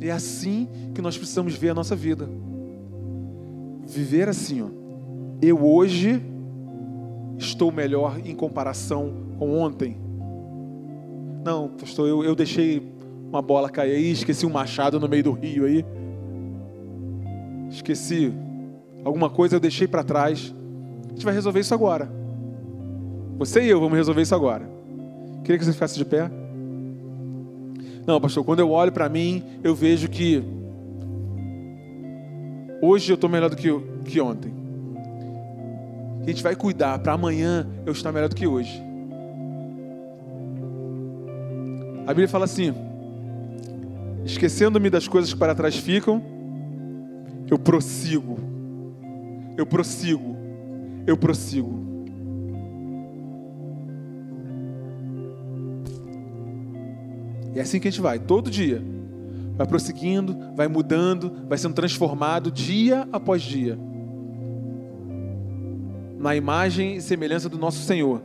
É assim que nós precisamos ver a nossa vida. Viver assim, ó. Eu hoje estou melhor em comparação com ontem. Não, pastor, eu, eu deixei uma bola cair aí, esqueci um machado no meio do rio aí. Esqueci alguma coisa eu deixei para trás. A gente vai resolver isso agora. Você e eu vamos resolver isso agora. Queria que você ficasse de pé. Não, pastor, quando eu olho para mim, eu vejo que hoje eu estou melhor do que, que ontem. A gente vai cuidar para amanhã eu estar melhor do que hoje. A Bíblia fala assim: esquecendo-me das coisas que para trás ficam, eu prossigo, eu prossigo, eu prossigo. É assim que a gente vai, todo dia. Vai prosseguindo, vai mudando, vai sendo transformado dia após dia. Na imagem e semelhança do nosso Senhor.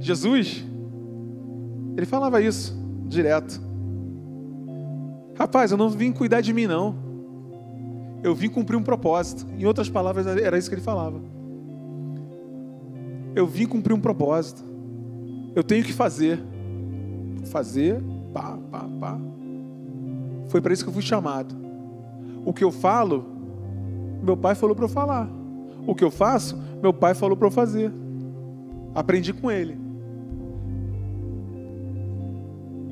Jesus, ele falava isso direto. Rapaz, eu não vim cuidar de mim, não. Eu vim cumprir um propósito. Em outras palavras, era isso que ele falava. Eu vim cumprir um propósito. Eu tenho que fazer. Fazer, pá, pá, pá. Foi para isso que eu fui chamado. O que eu falo, meu pai falou para eu falar. O que eu faço, meu pai falou para eu fazer. Aprendi com ele.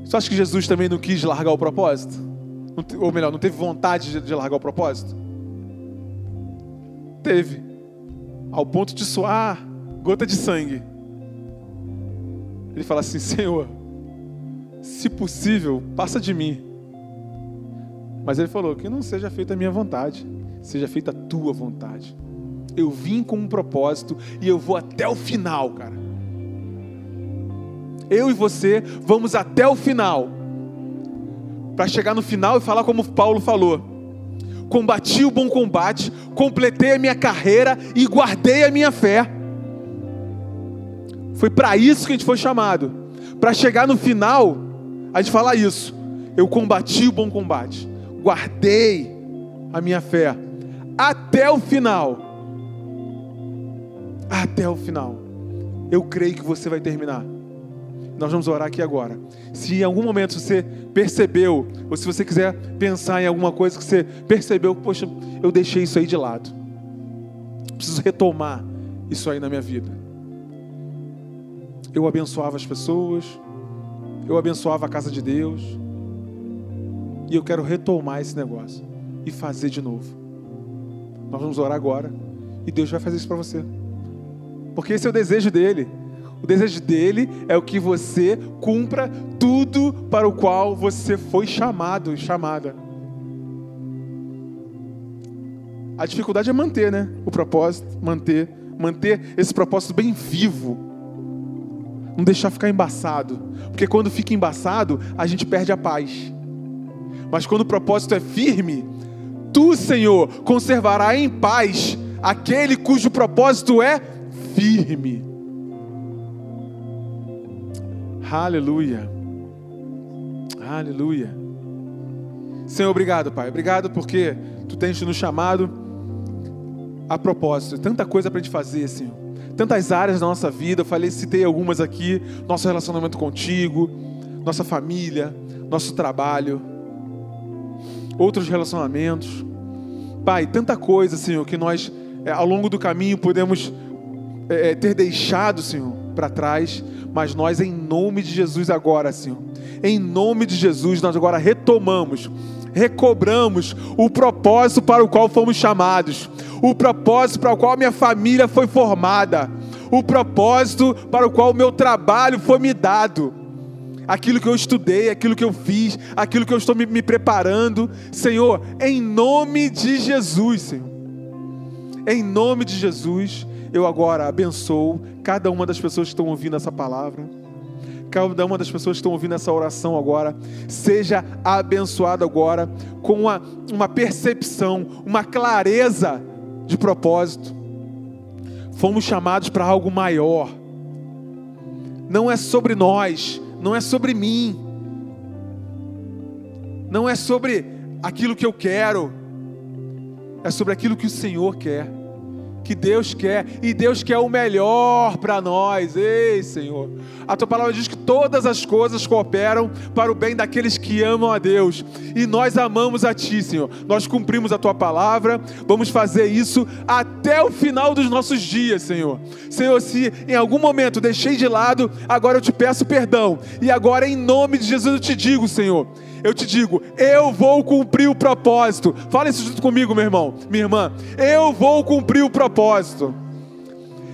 Você acha que Jesus também não quis largar o propósito? ou melhor, não teve vontade de, largar o propósito? Teve. Ao ponto de suar gota de sangue. Ele fala assim: Senhor, se possível, passa de mim. Mas ele falou: Que não seja feita a minha vontade, seja feita a tua vontade. Eu vim com um propósito e eu vou até o final, cara. Eu e você vamos até o final para chegar no final e falar como Paulo falou: combati o bom combate, completei a minha carreira e guardei a minha fé. Foi para isso que a gente foi chamado. para chegar no final, a gente falar isso. Eu combati o bom combate, guardei a minha fé até o final. Até o final. Eu creio que você vai terminar. Nós vamos orar aqui agora. Se em algum momento você percebeu, ou se você quiser pensar em alguma coisa que você percebeu, poxa, eu deixei isso aí de lado. Preciso retomar isso aí na minha vida. Eu abençoava as pessoas, eu abençoava a casa de Deus, e eu quero retomar esse negócio e fazer de novo. Nós vamos orar agora e Deus vai fazer isso para você. Porque esse é o desejo dele. O desejo dele é o que você cumpra tudo para o qual você foi chamado, chamada. A dificuldade é manter, né? O propósito, manter, manter esse propósito bem vivo. Não deixar ficar embaçado, porque quando fica embaçado, a gente perde a paz. Mas quando o propósito é firme, tu, Senhor, conservará em paz aquele cujo propósito é firme. Aleluia. Aleluia. Senhor, obrigado, Pai. Obrigado porque tu tens nos chamado a propósito. Tanta coisa para gente fazer, Senhor. Tantas áreas da nossa vida. Eu falei, citei algumas aqui. Nosso relacionamento contigo, nossa família, nosso trabalho outros relacionamentos. Pai, tanta coisa, Senhor, que nós é, ao longo do caminho podemos é, é ter deixado, Senhor, para trás, mas nós, em nome de Jesus, agora, Senhor, em nome de Jesus, nós agora retomamos, recobramos o propósito para o qual fomos chamados, o propósito para o qual minha família foi formada, o propósito para o qual o meu trabalho foi me dado aquilo que eu estudei, aquilo que eu fiz, aquilo que eu estou me, me preparando. Senhor, em nome de Jesus, Senhor. Em nome de Jesus, eu agora abençoo cada uma das pessoas que estão ouvindo essa palavra. Cada uma das pessoas que estão ouvindo essa oração agora, seja abençoada agora com uma, uma percepção, uma clareza de propósito. Fomos chamados para algo maior. Não é sobre nós, não é sobre mim, não é sobre aquilo que eu quero, é sobre aquilo que o Senhor quer que Deus quer, e Deus quer o melhor para nós. Ei, Senhor. A tua palavra diz que todas as coisas cooperam para o bem daqueles que amam a Deus, e nós amamos a ti, Senhor. Nós cumprimos a tua palavra, vamos fazer isso até o final dos nossos dias, Senhor. Senhor, se em algum momento deixei de lado, agora eu te peço perdão, e agora em nome de Jesus eu te digo, Senhor eu te digo, eu vou cumprir o propósito. Fala isso junto comigo, meu irmão, minha irmã. Eu vou cumprir o propósito.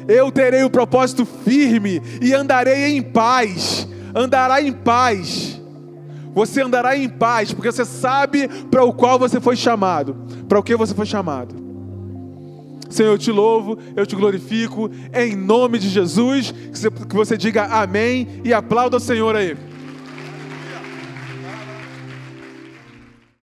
Eu terei o propósito firme e andarei em paz. Andará em paz. Você andará em paz, porque você sabe para o qual você foi chamado. Para o que você foi chamado. Senhor, eu te louvo, eu te glorifico, em nome de Jesus, que você diga amém e aplauda o Senhor aí.